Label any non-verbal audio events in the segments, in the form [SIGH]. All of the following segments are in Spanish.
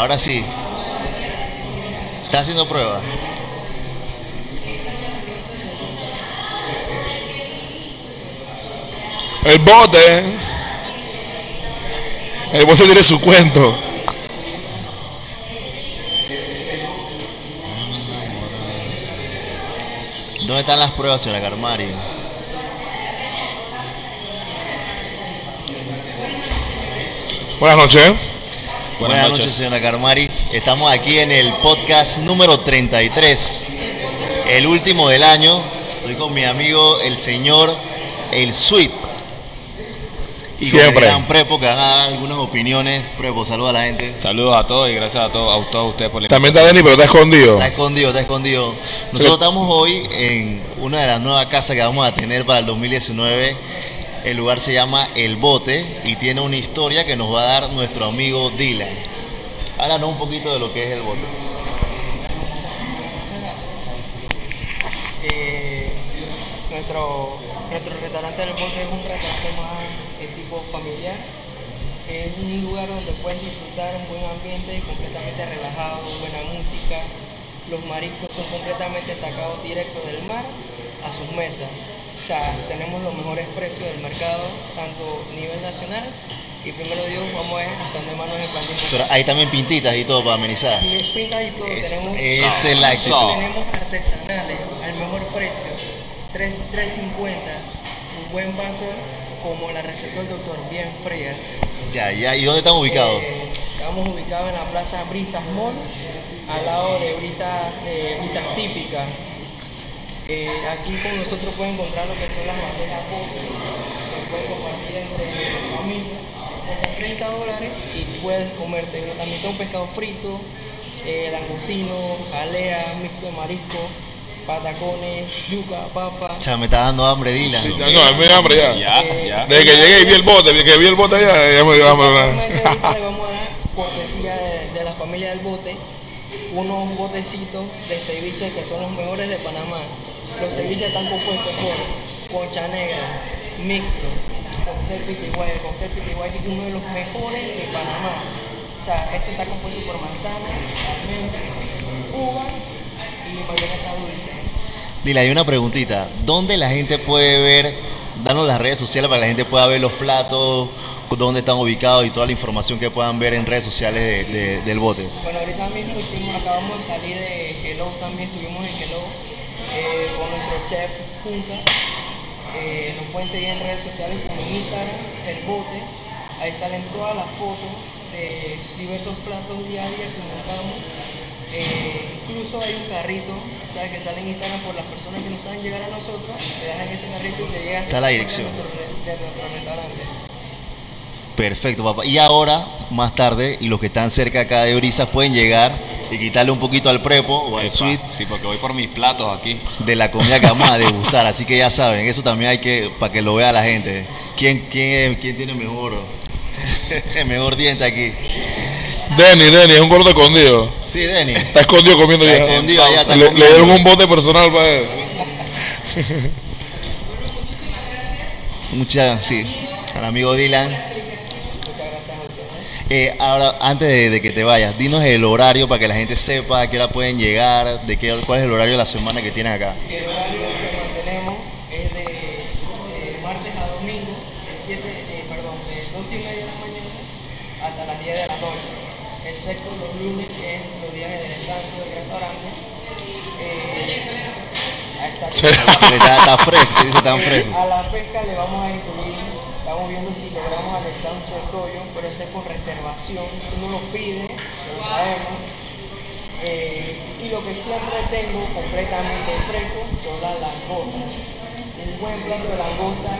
Ahora sí. ¿Estás haciendo prueba? El bote. El bote tiene su cuento. ¿Dónde están las pruebas, señora Carmari? Buenas noches. Buenas, noches. señora Carmari. Estamos aquí en el podcast número 33, el último del año. Estoy con mi amigo, el señor El Sweet. Y con Siempre. el gran Prepo que haga algunas opiniones. Prepo, saluda a la gente. Saludos a todos y gracias a todos, a todos ustedes por la También está Denny, pero está escondido. Está escondido, está escondido. Nosotros estamos hoy en una de las nuevas casas que vamos a tener para el 2019. El lugar se llama El Bote y tiene una historia que nos va a dar nuestro amigo Dylan. Háblanos un poquito de lo que es El Bote. Eh, nuestro, nuestro restaurante del bote es un restaurante más de tipo familiar. Es un lugar donde puedes disfrutar un buen ambiente, completamente relajado, buena música. Los mariscos son completamente sacados directo del mar a sus mesas. Sea, tenemos los mejores precios del mercado, tanto a nivel nacional y primero Dios, vamos a ver de manos en Pandino. Pero hay también pintitas y todo para amenizar. Y pintas y todo, Es- tenemos es la actitud. tenemos artesanales al mejor precio, 3 3.50, un buen vaso como la recetó el doctor, bien fría. Ya, ya. ¿Y dónde están ubicados? Eh, estamos ubicados en la plaza Brisas Mall, al lado de Brisas, de Brisas Típicas. Eh, aquí con nosotros pueden encontrar lo que son las bandejas potes, que pueden compartir entre familias, cuestan 30 dólares y puedes comerte también un pescado frito, eh, langostino, jalea, mix de marisco, patacones, yuca, papa. O sea, me está dando hambre, Dylan. Sí, no, es muy hambre ya. Ya, Eh, ya. Desde que llegué y vi el bote, desde que vi el bote allá, ya me dio hambre. Actualmente ahorita le vamos a dar cortesía de, de la familia del bote unos botecitos de ceviche que son los mejores de Panamá. Los ceviches están compuestos por concha negra, mixto, cóctel pitiguay. El cóctel pitiguay es uno de los mejores de Panamá. O sea, ese está compuesto por manzana, almendra, uva y mayonesa dulce. Dylan, hay una preguntita. ¿Dónde la gente puede ver, danos las redes sociales para que la gente pueda ver los platos, dónde están ubicados y toda la información que puedan ver en redes sociales de- de- del bote? Bueno, ahorita mismo hicimos, acabamos de salir de Hello también, estuvimos en Hello eh, con nuestro chef Punca. Eh, nos pueden seguir en redes sociales como Instagram, El Bote. Ahí salen todas las fotos de diversos platos diarios que montamos. Eh, incluso hay un carrito, ¿sabes? Que sale en Instagram por las personas que no saben llegar a nosotros, te dejan ese carrito y te llega Está la dirección. de nuestro, re- de nuestro restaurante. Perfecto, papá. Y ahora, más tarde, y los que están cerca acá de Brisas pueden llegar y quitarle un poquito al prepo o al Epa, suite Sí, porque voy por mis platos aquí. de la comida que vamos a [LAUGHS] degustar. Así que ya saben, eso también hay que, para que lo vea la gente. ¿Quién, quién, quién tiene mejor, [LAUGHS] mejor diente aquí? Denny, Denny, es un gordo escondido. Sí, Denny. Está escondido comiendo Está ya. escondido allá, está le, le comiendo. dieron un bote personal para él. [LAUGHS] Muchas, sí, al amigo Dylan. Muchas gracias a ustedes. Eh, ahora, antes de, de que te vayas, dinos el horario para que la gente sepa a qué hora pueden llegar, de qué, cuál es el horario de la semana que tienen acá. El horario que mantenemos es de, de martes a domingo, de 7, de, perdón, de 12 y media de la mañana hasta las 10 de la noche, excepto los lunes, que es los días de descanso del restaurante. Eh, exacto. Está, está fresco, dice tan [LAUGHS] Eh, fresco. A la pesca le vamos a incluir, estamos viendo si logramos anexar un centollo, pero ese es con reservación. Tú no lo pides, te lo traemos. Eh, y lo que siempre tengo completamente fresco son las langostas. Un buen plato de langosta.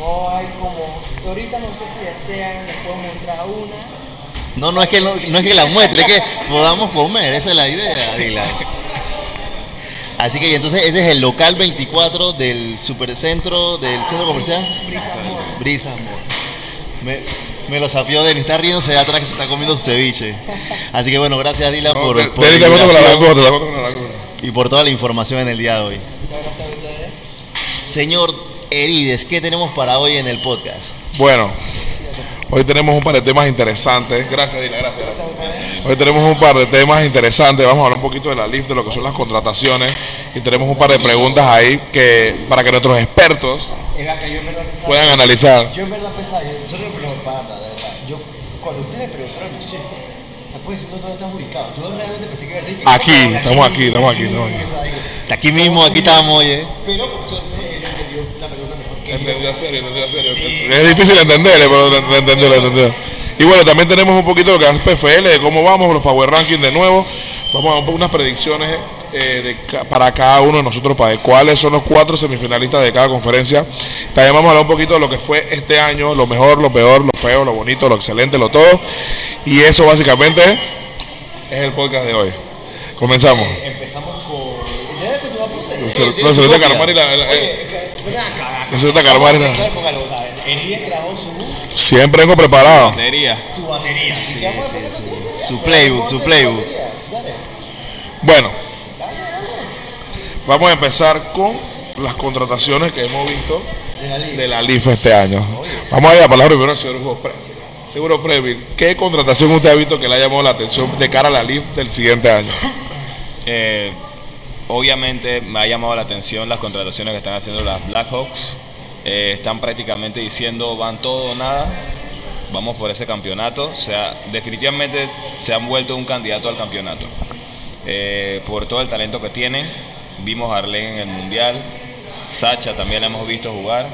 No hay como. Ahorita no sé si desean, les puedo mostrar una. No, no es que no, no es que la muestre, es que podamos comer, esa es la idea, Dylan. Así que y entonces este es el local 24 del supercentro, del centro comercial. Brisa amor. Me, me lo sapió Denny, está riéndose allá atrás que se está comiendo su ceviche. Así que bueno, gracias Dylan No, por, de- por te te la y por toda la información en el día de hoy. Muchas gracias a ustedes. Señor Erides, ¿qué tenemos para hoy en el podcast? Bueno, Hoy tenemos un par de temas interesantes. Gracias, Dina, gracias. Hoy tenemos un par de temas interesantes. Vamos a hablar un poquito de la LIF, de lo que son las contrataciones. Y tenemos un par de preguntas ahí que para que nuestros expertos puedan analizar. Yo en verdad pensaba, yo eso no me lo panda, de verdad. Yo, cuando ustedes preguntaron, ¿se puede decir dónde estás ubicado? Yo realmente pensé que iba a decir que. Aquí, estamos aquí, estamos aquí, estamos aquí. Aquí mismo, aquí estamos, oye. Pero por suerte él entendió la pregunta mejor que yo. Entendió serio, entendió serio. Es difícil entenderle, pero entendió, entendió. Y bueno, también tenemos un poquito lo que es PFL, de cómo vamos, los Power Rankings de nuevo. Vamos a unas predicciones eh, de para cada uno de nosotros, para ver cuáles son los cuatro semifinalistas de cada conferencia. También vamos a hablar un poquito de lo que fue este año, lo mejor, lo peor, lo feo, lo bonito, lo excelente, lo todo. Y eso básicamente es el podcast de hoy. Comenzamos. Empezamos con. Carmari la- eh, señorita Carmari trajo su, Siempre vengo preparado. Batería. su batería. Así que vamos a empezar con tu batería. Su playbook, su playbook. batería. Bueno, vamos a empezar con las contrataciones que hemos visto De la liga. de la LIF este año. Vamos a dar la palabra primero al señor Hugo Seguro Previl, ¿qué contratación usted ha visto que le ha llamado la atención de cara a la LIF del siguiente año? [LAUGHS] Eh, obviamente me ha llamado la atención las contrataciones que están haciendo las Blackhawks. Eh, están prácticamente diciendo van todo o nada. Vamos por ese campeonato. O sea, definitivamente se han vuelto un candidato al campeonato. Eh, por todo el talento que tienen. Vimos a Arlene en el Mundial. Sacha también la hemos visto jugar.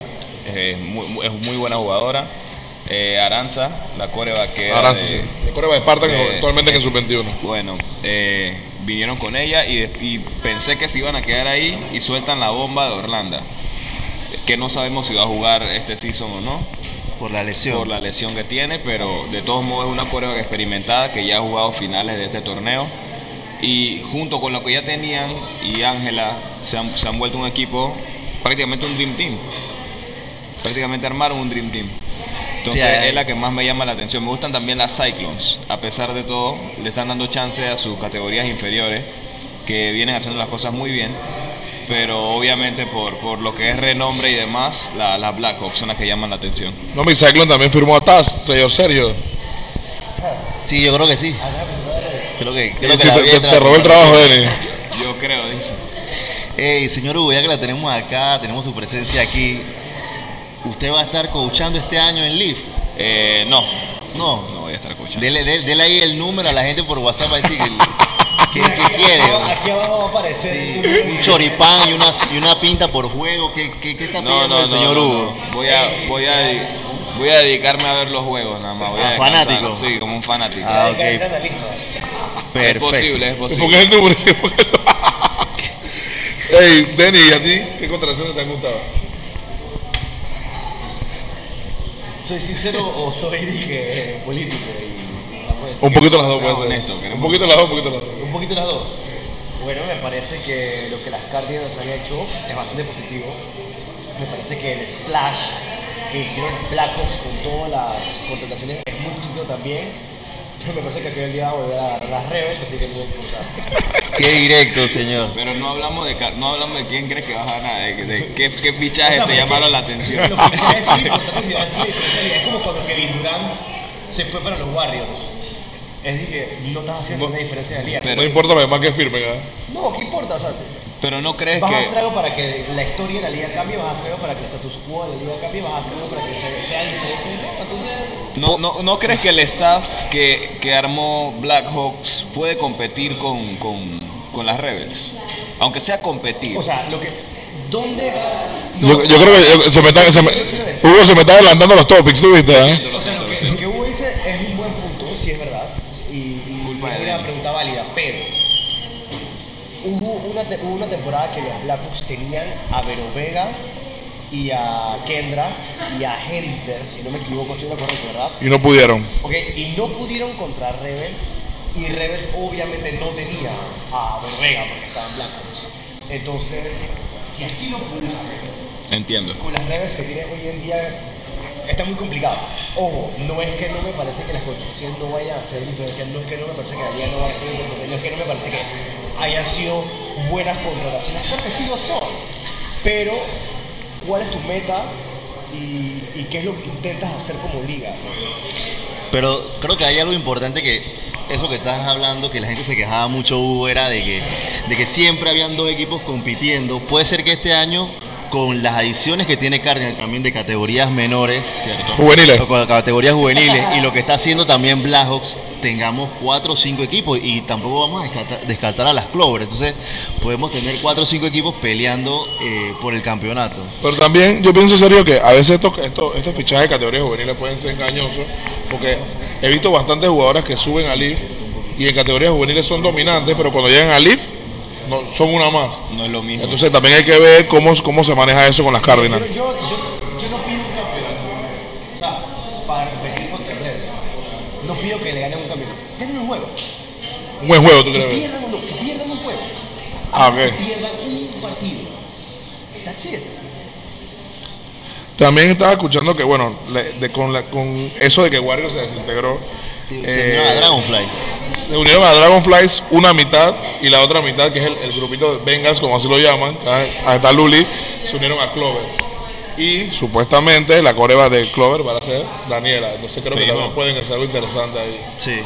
Eh, muy- muy- es muy buena jugadora. Eh, Aranza, la corebaquera. Aranza, de- sí. De Corea de Esparta, que actualmente en el sub-21. bueno, vinieron con ella y, y pensé que se iban a quedar ahí y sueltan la bomba de Orlando. Que no sabemos si va a jugar este season o no, Por la lesión. por la lesión que tiene, pero de todos modos es una prueba experimentada que ya ha jugado finales de este torneo. Y junto con lo que ya tenían y Ángela se han, se han vuelto un equipo, prácticamente un Dream Team. Prácticamente armaron un Dream Team. Entonces Sí, es la que más me llama la atención. Me gustan también las Cyclones. A pesar de todo, le están dando chance a sus categorías inferiores, que vienen haciendo las cosas muy bien. Pero obviamente por, por lo que es renombre y demás, la- las Blackhawks son las que llaman la atención. No, mi Cyclone también firmó a Taz, señor Sergio. Sí, yo creo que sí. Creo que, creo que Sí, la te, te- robó el trabajo, Denis. Yo creo, dice. Ey, señor Hugo, ya que la tenemos acá, tenemos su presencia aquí. ¿Usted va a estar coachando este año en Leaf? Eh, no, No. no voy a estar escuchando. Dele, dele- dele ahí el número a la gente por WhatsApp para decir [LAUGHS] que quiere. Aquí, abajo va a aparecer Sí, un choripán y una, y una pinta por juego. ¿Qué, qué, qué está No, pidiendo no, el no, señor no, Hugo? Voy a, voy a, voy a dedicarme a ver los juegos nada más. Voy Ah, fanático. Sí, como un fanático. Ah, analista. es Perfecto. posible, es ¿Por qué posible. el número? Sí, ¿por qué? Ey, Denis, ¿y a ti qué contrataciones te han gustado? ¿Soy sincero o soy dije, político? Y, Un poquito las dos, puede ser. honesto, Un poquito las dos, un poquito las dos. Un poquito las dos. Bueno, me parece que lo que las Cardinals han hecho es bastante positivo. Me parece que el splash que hicieron los Blackhawks con todas las contrataciones es muy positivo también. Pero me parece que al final del día va a volver a las Rebels, así que no me importa. Qué directo, señor. Pero no hablamos de no hablamos de quién crees que va a ganar, de, de qué, qué O [LAUGHS] fichajes sea, te llamaron la atención. Los fichajes son importantes y. Es como cuando Kevin Durant se fue para los Warriors. Es decir, que no estás haciendo una diferencia en la liga. Pero- No importa lo demás que firmen, ¿ah? no, ¿qué importa? O sea, Pero no crees vas a hacer que algo para que la historia de la liga cambie, vas a hacer algo para que el status quo de la liga cambie, vas a hacer algo para que se- sea diferente. ¿no? Entonces, no, no, no crees que el staff que, que armó Blackhawks puede competir con, con, con las Rebels, aunque sea competir. o sea, lo que. ¿Dónde.? Yo, yo creo que se me está, se me- Hugo se me está adelantando los topics, ¿tú viste? eh? Lo que, lo que Hugo dice es un buen punto, sí es verdad. Y, y Culpa de es una Dennis. pregunta válida, pero hubo una, hubo una temporada que los Blackhawks tenían a Vero Vega y a Kendra y a Hunter, si no me equivoco, estoy lo correcto, ¿verdad? Y no pudieron. Ok, y no pudieron contra Rebels. Y Rebels obviamente no tenía a Vero Vega porque estaban Blackhawks. Entonces, si así lo pudieron Entiendo. con las Rebels que tiene hoy en día está muy complicado. Ojo, no es que no me parece que las contrataciones no vayan a hacer diferencia, no es que no me parece que la liga no vaya a tener diferencia, no es que no me parece que hayan sido buenas contrataciones, porque sí lo son. Pero, ¿cuál es tu meta y, y qué es lo que intentas hacer como liga. Pero creo que hay algo importante que eso que estás hablando, que la gente se quejaba mucho, Hugo, era de que, de que siempre habían dos equipos compitiendo. Puede ser que este año, con las adiciones que tiene Cardinal también de categorías menores, Cierto. Juveniles. o con categorías juveniles, y lo que está haciendo también Blackhawks, tengamos cuatro o cinco equipos y tampoco vamos a descartar, descartar a las Clover. Entonces, podemos tener cuatro o cinco equipos peleando eh, por el campeonato. Pero también yo pienso en serio que a veces estos, estos, estos fichajes de categorías juveniles pueden ser engañosos, porque he visto bastantes jugadoras que suben al LIF y en categorías juveniles son dominantes, pero cuando llegan al LIF no, son una más. No es lo mismo. Entonces también hay que ver cómo, cómo se maneja eso con las Cardinals. Yo, yo, yo, yo no pido un campeonato. O sea, para competir contra el. No pido que le ganen un campeonato. Denme un juego. Un buen juego, ¿tú Que crees? pierdan, que pierdan un juego. Ah. Que pierdan un partido. That's it. También estaba escuchando que, bueno, le- de- con, la- con eso de que Warriors se desintegró, Sí, eh, se unieron a Dragonfly. se unieron a Dragonflies una mitad y la otra mitad, que es el, el grupito de Bengals, como así lo llaman, ahí está Luli, se unieron a Clover. Y supuestamente la coreba de Clover va a ser Daniela. Entonces creo que también pueden hacer algo interesante ahí. Sí.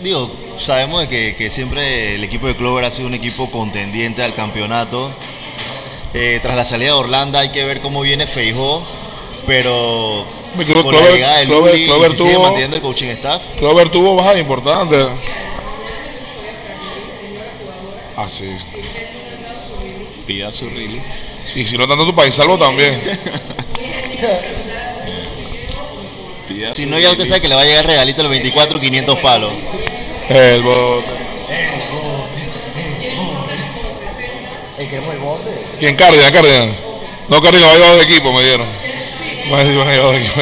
Digo, sabemos de que, que siempre el equipo de Clover ha sido un equipo contendiente al campeonato. Eh, tras la salida de Orlando hay que ver cómo viene Feijó, pero con la Clover- llegada de Clover- Luli Clover si sigue tuvo- manteniendo el coaching staff. Clover tuvo bajas importantes. Así. Pida su release. y si no tanto tu país salvo también. [LAUGHS] Pida Si no, ya usted sabe que le va a llegar regalito el 24, 500 palos. El bote. Eh, queremos el bote. ¿Quién? Cardinal, Cardinal. No, Cardinal, va a llevar de equipo, me dieron. Va a decir, van a llevar de equipo.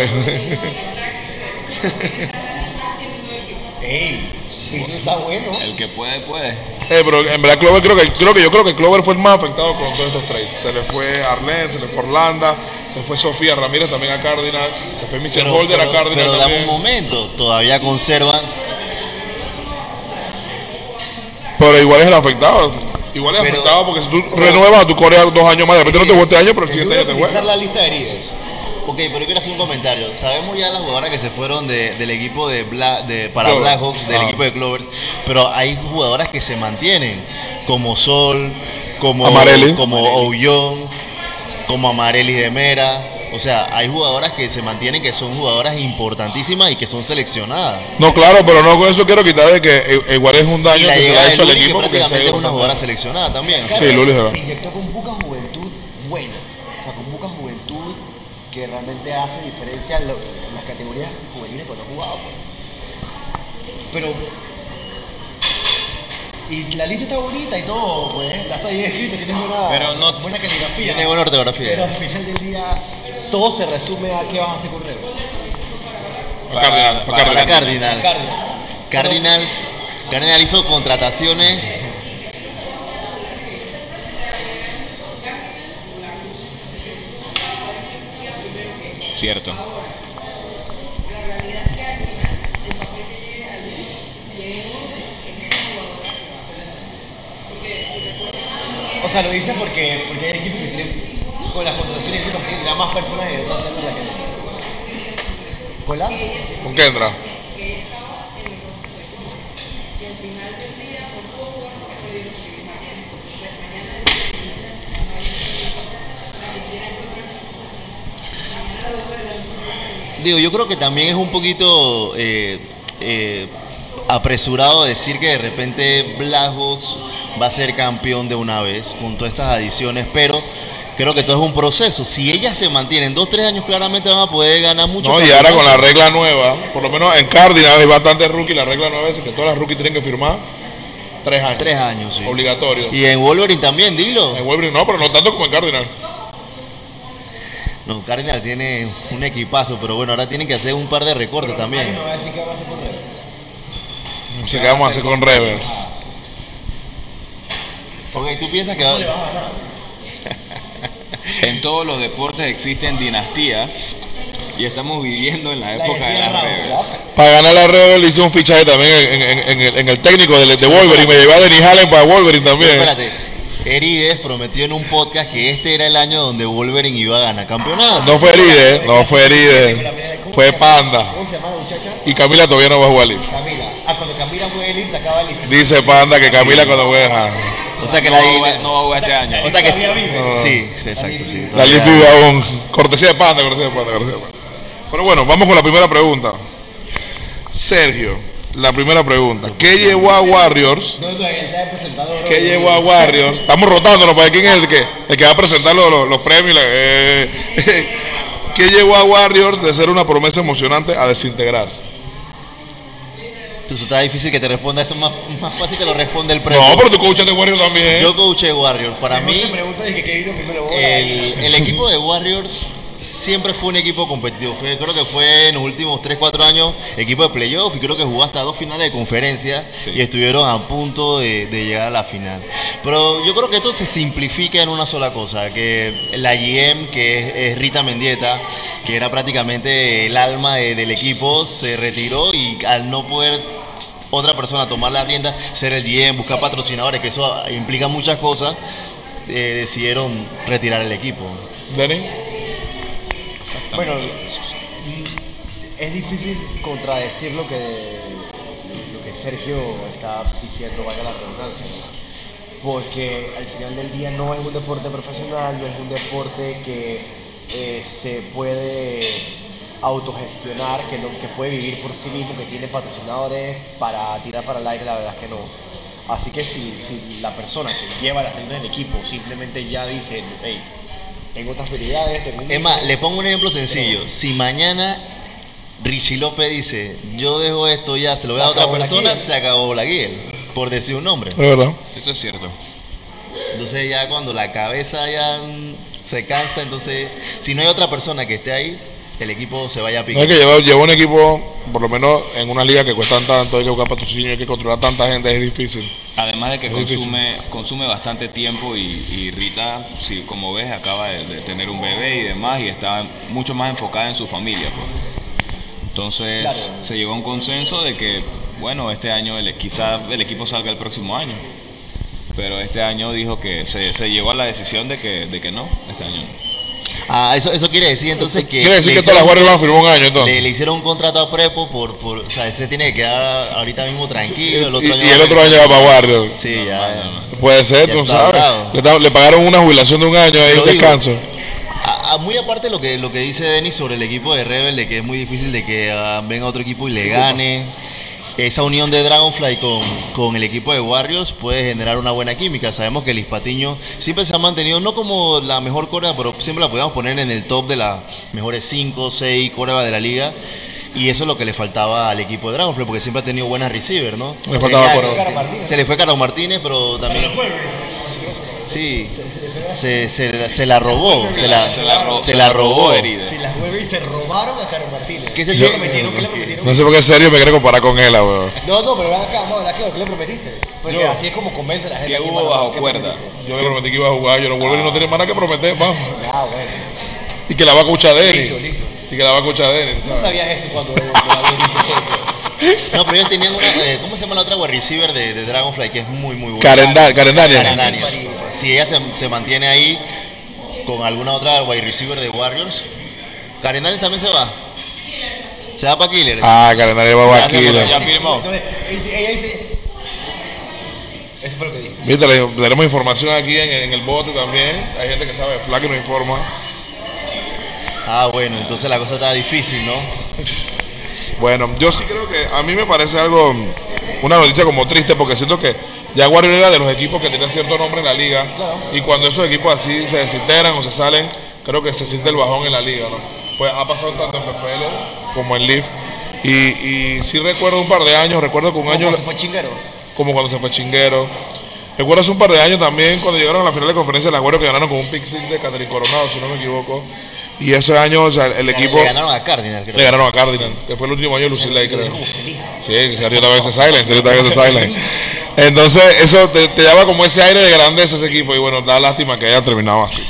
Ey, eso está bueno. El que puede, puede. Eh, pero en verdad Clover creo que creo que yo creo que Clover fue el más afectado con todos estos trades. Se le fue Arlen, se le fue Orlando, se fue Sofía Ramírez también a Cardinal, se fue Michelle Pero, Holder pero- a Cardinal pero dame un momento, todavía conservan. Pero igual es el afectado. Igual es Pero- afectado porque si tú renuevas a tu Corea dos años más, de repente no te este año, pero el siguiente año te utilizar juega. la lista de heridas. Ok, pero yo quiero hacer un comentario. Sabemos ya las jugadoras que se fueron de- del equipo de, Bla- de para Clover. Blackhawks, del Ah. equipo de Clovers, pero hay jugadoras que se mantienen, como Sol, como Amarelli. como Oullón, como Amarelli de Mera. O sea, hay jugadoras que se mantienen que son jugadoras importantísimas y que son seleccionadas. No, claro, pero no con eso quiero quitar de que eh, igual es un Y daño la que se ha hecho al que equipo. porque prácticamente es una jugadora seleccionada también. Sí, Luli se va. se inyectó con poca juventud buena. O sea, con poca juventud que realmente hace diferencia en, lo- en las categorías juveniles cuando ha jugado. Pues. Pero. Y la lista está bonita y todo, pues. Está, está bien escrita, tiene buena, Pero no- buena caligrafía. Tiene buena Pero ortografía. al final del día, todo se resume a qué vas a hacer con Para- Para Cardinal. Cardinals. Cardinals. Cardinals, Cardinals hizo contrataciones Cierto. O sea, lo dicen porque, porque hay equipos que tienen, con las contrataciones, que tirar más personas de no tener la gente. ¿Con la? Digo, yo creo que también es un poquito eh, eh, apresurado decir que de repente Blackhawks va a ser campeón de una vez con todas estas adiciones, pero creo que todo es un proceso. Si ellas se mantienen dos, tres años, claramente van a poder ganar mucho. No, y ahora con la regla nueva, por lo menos en Cardinal hay bastante rookie, la regla nueva es que todas las rookies tienen que firmar tres años. Tres años, sí. Obligatorio. Y en Wolverine también, dilo. En Wolverine no, pero no tanto como en Cardinal. No, Cardinal tiene un equipazo, pero bueno, ahora tienen que hacer un par de recortes también. Me voy a decir que van a hacer con Red. No sé qué vamos a hacer con Rebels. Ok, tú piensas que va- le vas a ganar? [LAUGHS] En todos los deportes existen dinastías y estamos viviendo en la La época de las Rebels. Para ganar la Rebel hice un fichaje también en, en- en- en el, en el técnico de, de Wolverine. Me llevé a Denis Allen para Wolverine también. espérate, Erides prometió en un podcast que este era el año donde Wolverine iba a ganar campeonato. No fue Eride, no fue Eride. Fue Panda. ¿Cómo se llama la muchacha? Y Camila todavía no va a jugar Leaf. Camila. Ah, cuando Camila fue Elix sacaba el Elix. Dice Panda que Camila cuando juega. O sea que no, la va no va a jugar este año. O sea que sí. Vive. Sí, exacto, sí. La Leaf vive aún. Cortesía de Panda, cortesía de Panda, cortesía de Panda. Pero bueno, vamos con la primera pregunta. Sergio, la primera pregunta. ¿Qué llevó a Warriors? ¿Qué llevó a Warriors? Estamos rotándonos para ver quién es el que, el que va a presentar los, los- premios. eh, [LAUGHS] ¿Qué llevó a Warriors de ser una promesa emocionante a desintegrarse? Tú está difícil que te responda eso, más, más fácil que lo responde el premio. No, pero tu coach de Warriors también. Yo coaché Warriors. Para mí, el equipo de Warriors siempre fue un equipo competitivo. Fue- creo que fue en los últimos 3-4 años equipo de playoff y creo que jugó hasta dos finales de conferencia Sí. y estuvieron a punto de, de llegar a la final. Pero yo creo que esto se simplifica en una sola cosa, que la GM, que es, es Rita Mendieta, que era prácticamente el alma de- del equipo, se retiró y al no poder otra persona tomar la rienda, ser el GM, buscar patrocinadores, que eso implica muchas cosas, eh, decidieron retirar el equipo. Denny. Bueno, es difícil contradecir lo que, lo que Sergio está diciendo, vaya la redundancia. Porque al final del día no es un deporte profesional, no es un deporte que eh, se puede autogestionar, que, no, que puede vivir por sí mismo, que tiene patrocinadores para tirar para el aire, la verdad es que no. Así que si, si la persona que lleva las riendas del equipo simplemente ya dice, hey, tengo otras prioridades, tengo un Es más, le pongo un ejemplo sencillo. Si mañana Richie López dice, yo dejo esto ya, se lo voy a otra persona, se acabó la guía, por decir un nombre. Es verdad. Eso es cierto. Entonces ya cuando la cabeza ya se cansa, entonces si no hay otra persona que esté ahí, el equipo se vaya a No picar. es que lleva, lleva un equipo, por lo menos en una liga que cuestan tanto, hay que buscar patrocinio, hay que controlar tanta gente, es difícil. Además de que Es difícil. consume, consume bastante tiempo y, y Rita, si, como ves, acaba de, de tener un bebé y demás y está mucho más enfocada en su familia. pues. Entonces Claro. se llegó a un consenso de que, bueno, este año el, quizá el equipo salga el próximo año. Pero este año dijo que se, se llegó a la decisión de que, de que no, este año no. Ah, eso, eso quiere decir entonces que... Quiere decir le que todas las hicieron- Warriors van a firmar un año Le, entonces. le hicieron un contrato a Prepo por, por... O sea, ese tiene que quedar ahorita mismo tranquilo. El otro y, año y el otro año va para Warriors. Sí, ya. Puede ser, Ya tú sabes. Le, le pagaron una jubilación de un año ahí, digo. descanso. A- a- muy aparte lo que lo que dice Denis sobre el equipo de Rebel, de que es muy difícil de que ah, venga otro equipo y le gane. Esa unión de Dragonfly con, con el equipo de Warriors puede generar una buena química. Sabemos que el Patiño siempre se ha mantenido, no como la mejor corea, pero siempre la podíamos poner en el top de las mejores 5, 6 corebas de la liga. Y eso es lo que le faltaba al equipo de Dragonfly, porque siempre ha tenido buenas receivers, ¿no? Le faltaba. Se le fue Carlos Martínez, pero también... Sí, se, se, se la robó, se la, Se la ro- se la robó. herida. Se robaron a Caro Martínez. ¿Qué se ¿Qué siente? prometieron? ¿Qué le prometieron? No sé por qué serio me quiere comparar con él, weón. No, no, pero ven acá, vamos a hablar claro, ¿qué le prometiste? Porque Yo. así es como convence a la gente. ¿Qué aquí, hubo mano, bajo ¿qué cuerda? prometiste? Yo le prometí que iba a jugar, yo no vuelvo y no tenía más nada que prometer, vamos. Ah, bueno. Y que la va a escuchar Denny. Listo, listo. Y que la va a escuchar Denny. No ¿sabes? sabías eso cuando cuando habías dicho eso. No, pero ellos tenían una. eh, ¿Cómo se llama la otra wide receiver de, de Dragonfly? Que es muy, muy buena. Karen Daniels. Si ella se, se mantiene ahí con alguna otra wide receiver de Warriors, Karen Daniels también se va. Se va para Killers. Ah, Carendania va a Ya se Killer. acordó. Ya firmó. Entonces, ella dice. Eso fue lo que dijo. Viste, le- tenemos información aquí en, en el bote también. Hay gente que sabe, Flack nos informa. Ah, bueno, entonces la cosa está difícil, ¿no? Bueno, yo sí creo que a mí me parece algo, una noticia como triste, porque siento que ya Warriors era de los equipos que tenían cierto nombre en la liga. Y cuando esos equipos así se desintegran o se salen, creo que se siente el bajón en la liga, ¿no? Pues ha pasado tanto en PFL como en Leaf. Y, y sí recuerdo un par de años, recuerdo que un año, ¿Cómo se fue chingueros? como cuando se fue Chinguero. Recuerdo hace un par de años también cuando llegaron a la final de conferencia de la Warriors que ganaron con un pick six de Catherine Coronado, si no me equivoco. Y ese año, o sea, el equipo Le ganaron a Cardinals, creo. le ganaron a Cardinal, que fue el último año de Lucille Lake, creo. Sí, que Sergio también se silent, Sergio también se silent. Entonces, eso te, te daba como ese aire de grandeza ese equipo. Y bueno, da lástima que haya terminado así.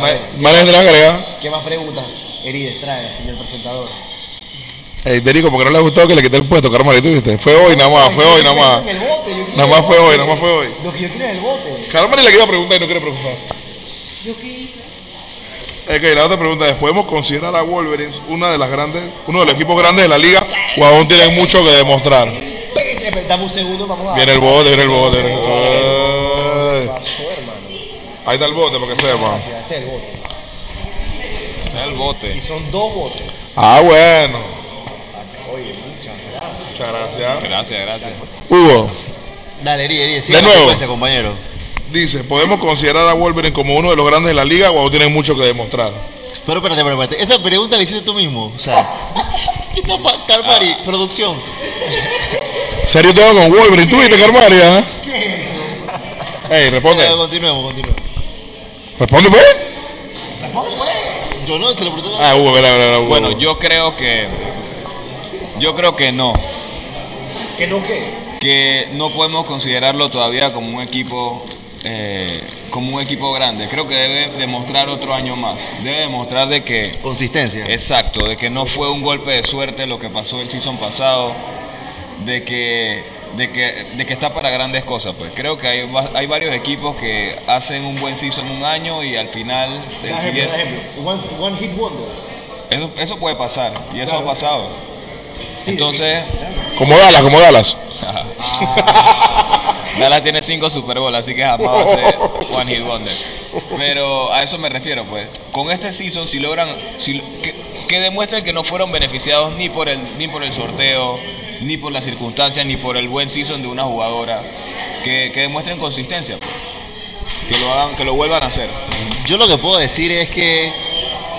¿Más gente agrega? ¿Qué más preguntas, Herides, trae, señor presentador? Hey, Derico, porque no le gustó que le quité el puesto, Carmelito, viste? Fue hoy nada más, fue hoy nada más. En el bote, yo Nada más fue hoy, nada más fue hoy. Lo que yo quiero es el bote. Carmen le a preguntar y no quiere preguntar. ¿Yo qué hice? Ok, la otra pregunta es, ¿podemos considerar a Wolverines una de las grandes, uno de los equipos grandes de la liga o aún tienen mucho que demostrar? Dame un segundo, vamos a. Viene el bote, viene el bote. viene el ¿Qué bote. Ahí está el bote para que sepa. Gracias, ese es el bote. El Y bote. son dos botes. Ah, bueno. Oye, muchas gracias. Muchas gracias. Gracias, gracias. Hugo, Dale, Eri, Eri, sigue De nuevo. secuencia, compañero. dice, ¿podemos considerar a Wolverine como uno de los grandes de la liga o tienen mucho que demostrar? Pero espérate, espérate, espérate. Esa pregunta la hiciste tú mismo. O sea, [LAUGHS] ¿qué está pa- Calmari? Ah. Producción. ¿Serio todo con Wolverine? ¿Tú viste, Carmaria? ¿eh? [LAUGHS] Ey, responde. Eh, continuemos, continuemos. Responde, pues. Yo no, se lo pregunté. Ah, Hugo, verá, verá, Hugo. Bueno, yo creo que. Yo creo que no. ¿Que no qué? Que no podemos considerarlo todavía como un equipo. eh, como un equipo grande. Creo que debe demostrar otro año más. Debe demostrar de que. Consistencia. Exacto, de que no fue un golpe de suerte lo que pasó el season pasado, de que, de que, de que está para grandes cosas. Pues creo que hay, va- hay varios equipos que hacen un buen season un año y al final del ejemplo, siguiente. ejemplo. One, one hit wonders. Eso, eso puede pasar y eso Claro. ha pasado. Sí, Entonces, Como Dallas, como Dallas. [LAUGHS] Dallas tiene cinco Super Bowl, así que jamás va a ser [LAUGHS] One Hit Wonder. Pero a eso me refiero, pues. Con este season, si logran, si, que, que demuestren que no fueron beneficiados ni por el ni por el sorteo, ni por las circunstancias, ni por el buen season de una jugadora, que, que demuestren consistencia, que lo hagan, que lo vuelvan a hacer. Yo lo que puedo decir es que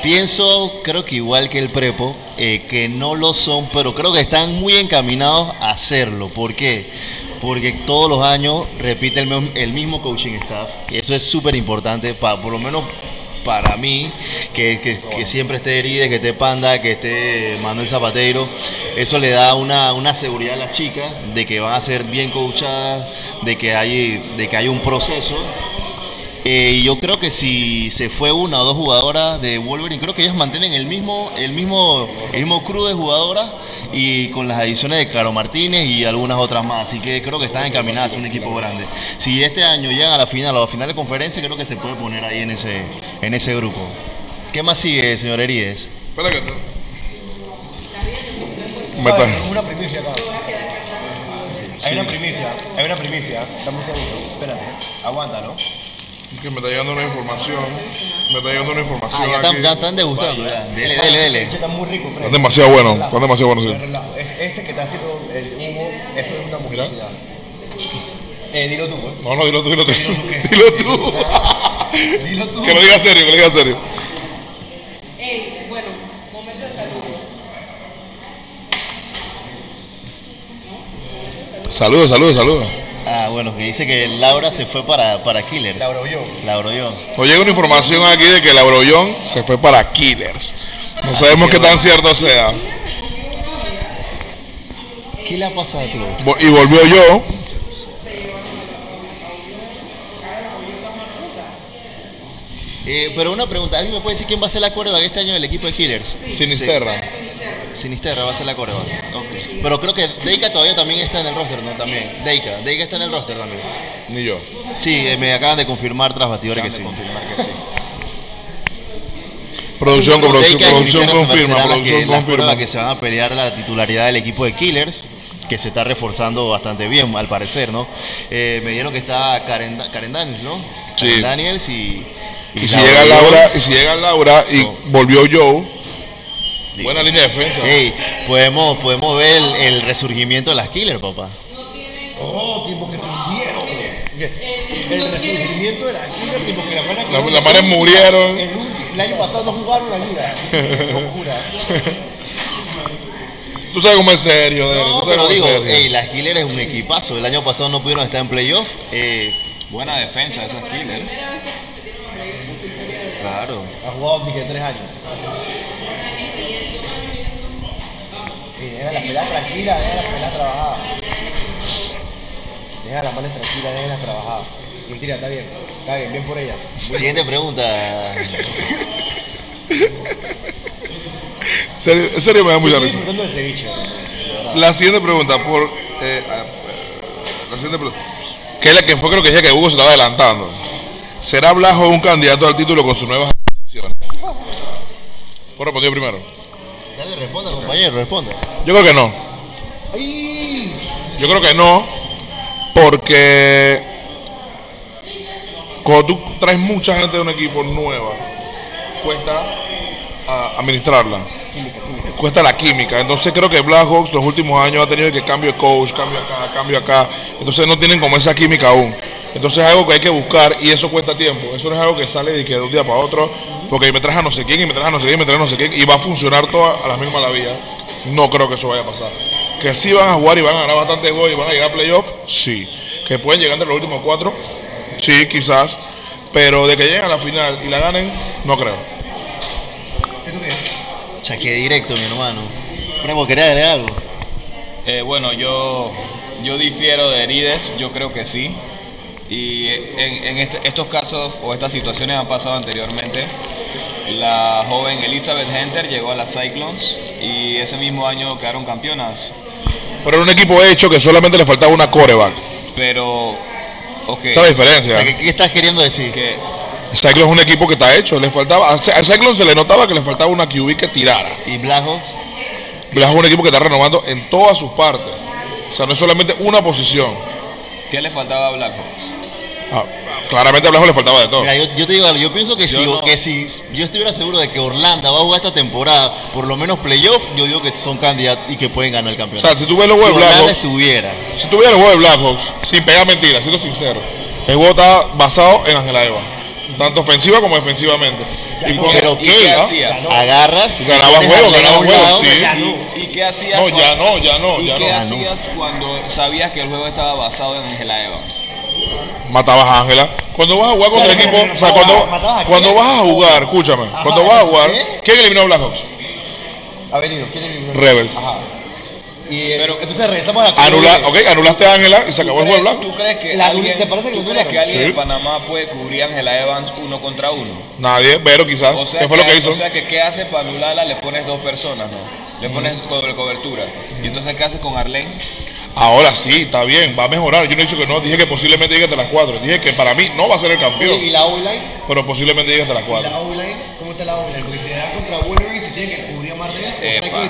pienso, creo que igual que el Prepo, eh, que no lo son, pero creo que están muy encaminados a hacerlo. ¿Por qué? Porque todos los años repite el, el mismo coaching staff. Eso es súper importante, pa- por lo menos para mí, que, que- que siempre esté Heride, que esté Panda, que esté Manuel Zapateiro. Eso le da una, una seguridad a las chicas de que van a ser bien coachadas, de que hay, de que hay un proceso. Eh, y yo creo que si se fue una o dos jugadoras de Wolverine, creo que ellas mantienen el mismo, el mismo, el mismo crew de jugadoras y con las adiciones de Caro Martínez y algunas otras más. Así que creo que están encaminadas a un equipo grande. Si este año llegan a la final o a la final de conferencia, creo que se puede poner ahí en ese, en ese grupo. ¿Qué más sigue, señor Herides? Espera que. Una primicia acá. Hay una primicia, hay una primicia. Un segundo, espérate. Aguántalo. Que me está llegando una información. Me está llegando una información. Ah, ya están, aquí. ya están degustando. Ya. Dele, dele, dele. Está muy rico, Fred. Están demasiado buenos, Relajo. están demasiado buenos, sí. Ese que está haciendo el humo, eso es una Mira. mujercita. Eh, dilo tú, pues. No, no, dilo tú, dilo tú. Dilo tú, ¿qué? [LAUGHS] Dilo tú. [LAUGHS] Dilo tú. Que lo diga serio, que lo diga serio. Ey, bueno, momento de saludo. Saludos, saludos, saludos. Ah, bueno, que dice que Laura se fue para, para Killers. Laura yo. Laura yo. Nos llega una información aquí de que la Brollón se fue para Killers. No sabemos qué tan cierto sea. ¿Qué le ha pasado al club? Y volvió yo. Eh, pero una pregunta, ¿alguien me puede decir quién va a ser la coreback este año del equipo de Killers? Sinisterra. Sí, Sinisterra va a ser la coreback. Pero creo que Deika todavía también está en el roster, ¿no? También. Deika, Deika está en el roster también. Ni yo. Sí, eh, me acaban de confirmar tras batidores que sí. confirmar que sí. [LAUGHS] Producción, Pero producción, Deika y producción Sinisterra se confirma, las que, producción las confirma. que se van a pelear la titularidad del equipo de Killers, que se está reforzando bastante bien, al parecer, ¿no? Eh, me dijeron que está Karen, Karen Daniels, ¿no? Sí. Karen Daniels y... Y si llega Laura, y si llega Laura y So- volvió Joe, buena línea de defensa. Podemos, podemos ver el, el resurgimiento de las Killers, papá. Oh, tipo que se hundieron. El resurgimiento de la liga, tipo que la manes La- las manes murieron. El, año pasado no jugaron la liga. [LAUGHS] Locura. Tú sabes cómo es serio, Derek, No, pero digo, serio. ey, las Killers es un equipazo. El año pasado no pudieron estar en playoff. Eh, Buena defensa de esos killers. claro. Ha jugado ni que tres años. Deja las peladas tranquilas, deja las peladas trabajadas. Deja las manos tranquilas, deja las trabajadas. Mentira, está bien. Está bien, bien por ellas. Siguiente pregunta. [LAUGHS] Serio- en serio me da mucha risa. La siguiente pregunta, por eh, ah, la presidente, pero- que, es la que fue creo que dije que Hugo se estaba adelantando. ¿Será Blajo un candidato al título con sus nuevas adquisiciones? ¿Puedo responder primero? Dale, responda, compañero, responda. Yo creo que no. Yo creo que no, porque cuando tú traes mucha gente de un equipo nueva, cuesta ah, administrarla. Cuesta la química. Entonces creo que Blackhawks los últimos años ha tenido que cambio de coach, cambio acá, cambio acá. Entonces no tienen como esa química aún. Entonces es algo que hay que buscar y eso cuesta tiempo. Eso no es algo que sale de, que de un día para otro, porque me traes a no sé quién y me traes a no sé quién y me traes a no sé quién y va a funcionar todo a la misma la vía. No creo que eso vaya a pasar. Que sí van a jugar y van a ganar bastante gol y van a llegar a playoff, sí. Que pueden llegar entre los últimos cuatro, sí, quizás. Pero de que lleguen a la final y la ganen, no creo. Chaque directo, mi hermano. Primo, ¿quería agregar algo? Eh, bueno, yo, yo difiero de Herides, yo creo que sí. Y en, en este- estos casos o estas situaciones han pasado anteriormente. La joven Elizabeth Hunter llegó a las Cyclones y ese mismo año quedaron campeonas. Pero era un equipo hecho que solamente le faltaba una coreback. Pero, ok, Esa es la O diferencia. sea, ¿qué, qué estás queriendo decir? que Cyclone es un equipo que está hecho. Le faltaba, a a Cyclone se le notaba que le faltaba una QB que tirara. ¿Y Blackhawks? Black es un equipo que está renovando en todas sus partes. O sea, no es solamente una posición. ¿Qué le faltaba a Blackhawks? Ah, claramente a Black le faltaba de todo. Mira, yo, yo te digo algo, yo pienso que, Yo si, no. que si yo estuviera seguro de que Orlando va a jugar esta temporada, por lo menos playoff, yo digo que son candidatos y que pueden ganar el O campeonato. sea, si tú ves los si de estuviera. si ves los juegos de Blackhawks, sin pegar mentiras, siendo sincero, el juego está basado en Ángela Eva. Tanto ofensiva como defensivamente. Y cuando- Pero ¿Y ¿qué? qué hacías? Agarras, y Ganaba juego, ganaba juego, sí. ¿Y, y qué hacías? No, ya cuando- no, ya no, ¿Y ya qué no. hacías cuando sabías que el juego estaba basado en Angela Evans? matabas a Ángela. Cuando vas a jugar contra Pero, equipo, o sea, cuando, ¿matabas a cuando vas a jugar, escúchame, cuando vas a jugar. ¿quién eliminó a Blackhawks? Ha venido, ¿quién eliminó? Rebels. Ajá. Y eh, Pero- entonces regresamos a la Anula, ok, anulaste a Ángela y se acabó el juego de ¿Tú crees que La- alguien, ¿te parece que tú lo crees que anularon? alguien Sí. en Panamá puede cubrir a Angela Evans uno contra uno? Nadie, Vero quizás. O sea, ¿Qué fue lo que hizo? O sea, que ¿qué haces para anularla? Le pones dos personas, ¿no? Le pones doble cobertura. ¿Y entonces qué haces con Arlene? Ahora sí, está bien, va a mejorar. Yo no he dicho que no, dije que posiblemente llegue hasta las 4. Dije que para mí no va a ser el campeón, ¿Y la O-line? pero posiblemente llegue hasta las ¿Y 4. la O-line? ¿Cómo está la O-line? Porque si le dan contra Wolverine, se tiene que cubrir a Martel, o Epa.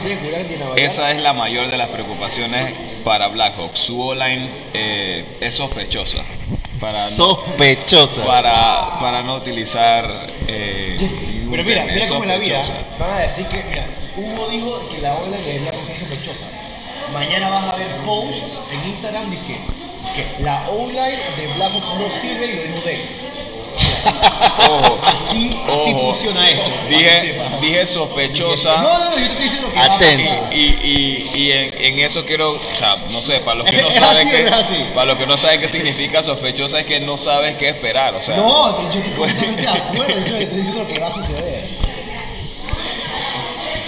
Esa es la mayor de las preocupaciones para Blackhawks. Su O-line eh, es sospechosa. Para no, Sospechosa. para, para no utilizar. Eh, Pero mira, mira cómo es la vida. Van a decir que, mira, Hugo dijo que la ola de Blanco es sospechosa. Mañana vas a ver posts en Instagram de que, que la O-line de Blackhawks no sirve y lo dijo Dex. Ojo, [LAUGHS] Así, así ojo. funciona esto. Dije, dije sospechosa. No, no, no, yo te estoy diciendo que Atento. Y, y, y en, en eso quiero, o sea, no sé, para los que no [LAUGHS] ¿Es saben qué, para los que no saben qué significa sospechosa es que no sabes qué esperar, o sea, No, yo estoy completamente de acuerdo. Yo te estoy diciendo lo que va a suceder.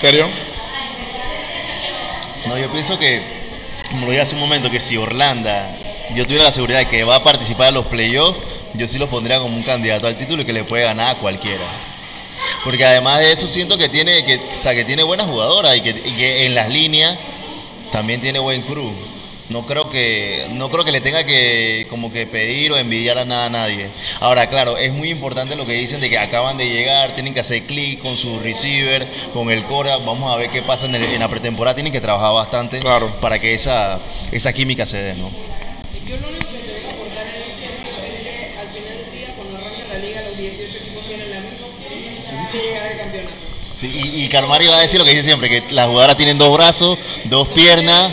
¿Serio? No, yo pienso que, como lo dije hace un momento, que si Orlando, yo tuviera la seguridad de que va a participar en los playoffs, yo sí lo pondría como un candidato al título y que le puede ganar a cualquiera. Porque además de eso siento que tiene, que, o sea, que tiene buenas jugadoras y que, y que en las líneas también tiene buen crew. No creo que no creo que le tenga que como que pedir o envidiar a nada a nadie. Ahora, claro, es muy importante lo que dicen de que acaban de llegar, tienen que hacer clic con su receiver, con el core. Vamos a ver qué pasa en, el- en la pretemporada. Tienen que trabajar bastante Claro. para que esa, esa química se dé, ¿no? Yo lo único que te voy a aportar en ese sentido es que al final del día, cuando arranca la liga, los 18 equipos tienen la misma opción de llegar al campeonato. Sí, y, y va a decir lo que dice siempre, que las jugadoras tienen dos brazos, dos piernas.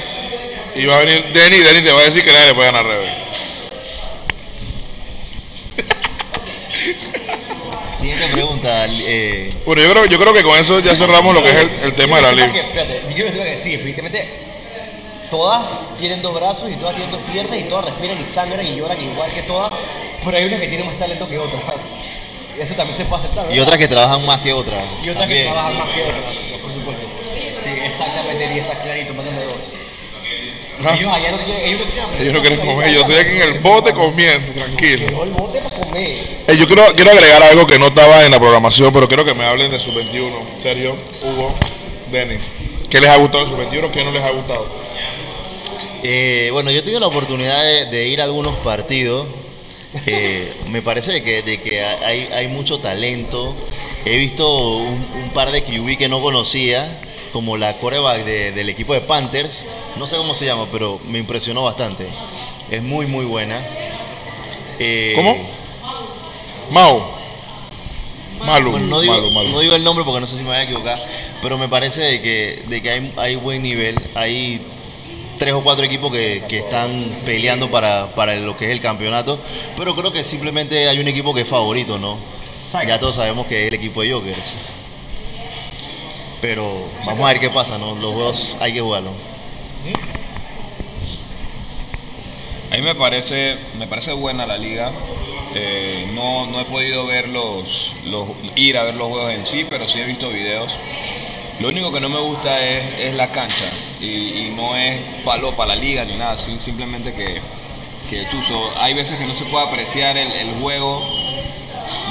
Y va a venir Denny, Denny te va a decir que nadie le puede ganar a Rebel. [LAUGHS] Siguiente pregunta. eh, Bueno, yo creo, yo creo que con eso ya cerramos lo que es el, el tema de la liga. Espérate, yo quiero decir que sí, evidentemente todas tienen dos brazos y todas tienen dos piernas y todas respiran y sangran y lloran igual que todas, pero hay unas que tienen más talento que otras. Eso también se puede aceptar. y ¿verdad? otras que trabajan más que otras. Y otras que trabajan más que otras, por supuesto. Sí, exactamente, y está clarito, mándame dos. Ellos allá no quieren, ellos no quieren Ellos no quieren comer, yo estoy aquí en el bote comiendo, tranquilo. Llegó el bote para comer. Eh, yo quiero, quiero agregar algo que no estaba en la programación, pero quiero que me hablen de su 21. Sergio, Hugo, Denis. ¿Qué les ha gustado de su 21? ¿Qué no les ha gustado? Eh, bueno, yo he tenido la oportunidad de, de ir a algunos partidos. Eh, me parece que, de que hay, hay mucho talento. He visto un, un par de QB que no conocía, como la coreback de- del equipo de Panthers. No sé cómo se llama, pero me impresionó bastante. Es muy, muy buena. Eh, ¿Cómo? Mau. Malu, Bueno, no, digo, Malu, Malu. no digo el nombre porque no sé si me voy a equivocar, pero me parece de que, de que hay, hay buen nivel. Hay tres o cuatro equipos que, que están peleando para, para lo que es el campeonato, pero creo que simplemente hay un equipo que es favorito, ¿no? Ya todos sabemos que es el equipo de Jokers. Pero vamos a ver qué pasa, ¿no? Los juegos hay que jugarlos. A mí me parece, me parece buena la liga. Eh, no, no he podido ver los, los- ir a ver los juegos en sí, pero sí he visto videos. Lo único que no me gusta es, es la cancha y, no es palo para la liga ni nada, sim- simplemente que, que chuzo. Hay veces que no se puede apreciar el, el juego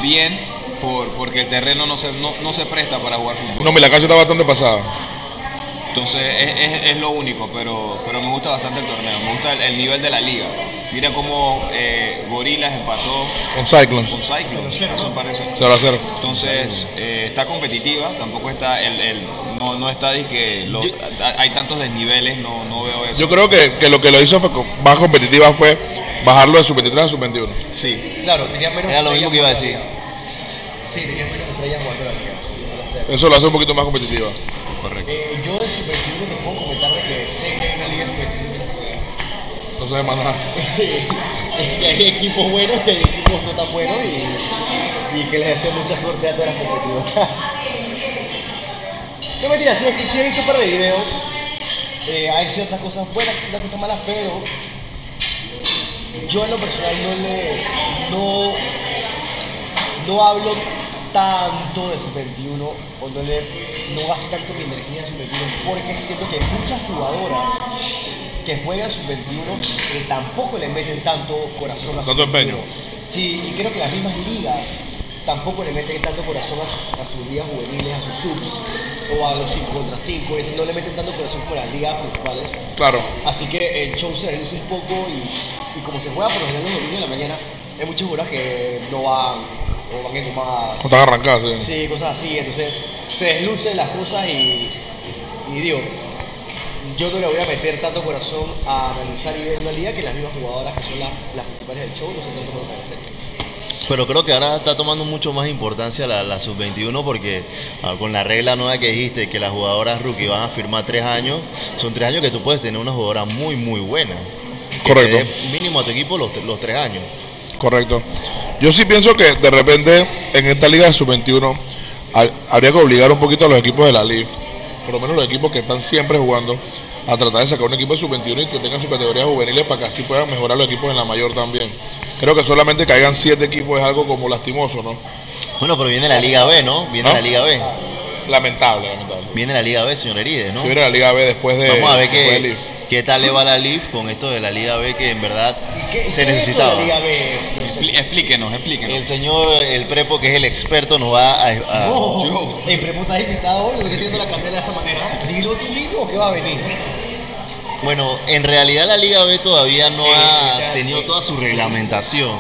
bien por, porque el terreno no se, no, no se presta para jugar fútbol. No, mi la cancha está bastante pasada. Entonces es, es- es lo único, pero, pero me gusta bastante el torneo, me gusta el, el nivel de la liga. Mira cómo eh, Gorilas empató Con Cyclones. con parece. 0 a 0. Entonces eh, está competitiva, tampoco está el, el- no, no está de que lo- Yo- hay tantos desniveles, no, no veo eso. Yo creo que, que lo que lo hizo fue más competitiva fue bajarlo de sub 23 a sub 21. sí, Claro, tenía menos Era lo mismo que iba a decir. Sí, tenía menos estrellas jugando la liga. Eso lo hace un poquito más competitiva. correcto. Eh, yo de Super 21 te puedo comentar de que sé que hay una liga de Super 21. No se más nada. que hay equipos buenos y hay equipos no tan buenos y, y que les deseo mucha suerte a todas las competidoras. [LAUGHS] no mentira, sí, que sí he visto un par de videos. Eh, hay ciertas cosas buenas, ciertas cosas malas, pero yo en lo personal no le no, no hablo tanto de sub 21 o no le no gasto tanto mi energía en sub 21 porque siento que hay muchas jugadoras que juegan sub 21 que tampoco le meten tanto corazón a Tanto sub 21. empeño. Sí, y creo que las mismas ligas tampoco le meten tanto corazón a sus, a sus ligas juveniles, a sus subs o a los 5 contra 5, no le meten tanto corazón con las ligas principales. Claro. Así que el show se reduce un poco y, y como se juega por lo general los domingos de la mañana, hay muchas horas que no van o van en más. No están arrancadas, sí. Sí, cosas así. Entonces se deslucen las cosas y, y digo, yo no le voy a meter tanto corazón a analizar y ver una liga que las mismas jugadoras que son las, las principales del show no se tanto por. Pero creo que ahora está tomando mucho más importancia la, la sub-21 porque ah, con la regla nueva que dijiste que las jugadoras rookie van a firmar tres años, son tres años que tú puedes tener una jugadora muy, muy buena. Correcto. mínimo a tu equipo los, los tres años. Correcto. Yo sí pienso que de repente en esta liga de sub-21 ha- habría que obligar un poquito a los equipos de la liga, por lo menos los equipos que están siempre jugando, a tratar de sacar un equipo de sub-21 y que tengan sus categorías juveniles para que así puedan mejorar los equipos en la mayor también. Creo que solamente hayan siete equipos es algo como lastimoso, ¿no? Bueno, pero viene la Liga B, ¿no? Viene ¿Ah? la Liga B. Lamentable, lamentable. Viene la Liga B, señor Herides, ¿no? Si hubiera la Liga B después de, Vamos a ver qué. Qué tal le va la Leaf con esto de la Liga B que en verdad ¿Y qué- se qué es esto de necesitaba. la Liga B, explíquenos, explíquenos. El señor, el prepo que es el experto, nos va a... a- No, Yo. en preguntas invitado, lo que teniendo la candela de esa manera, dilo tú mismo que va a venir. Bueno, en realidad la Liga B todavía no ha tenido toda su reglamentación,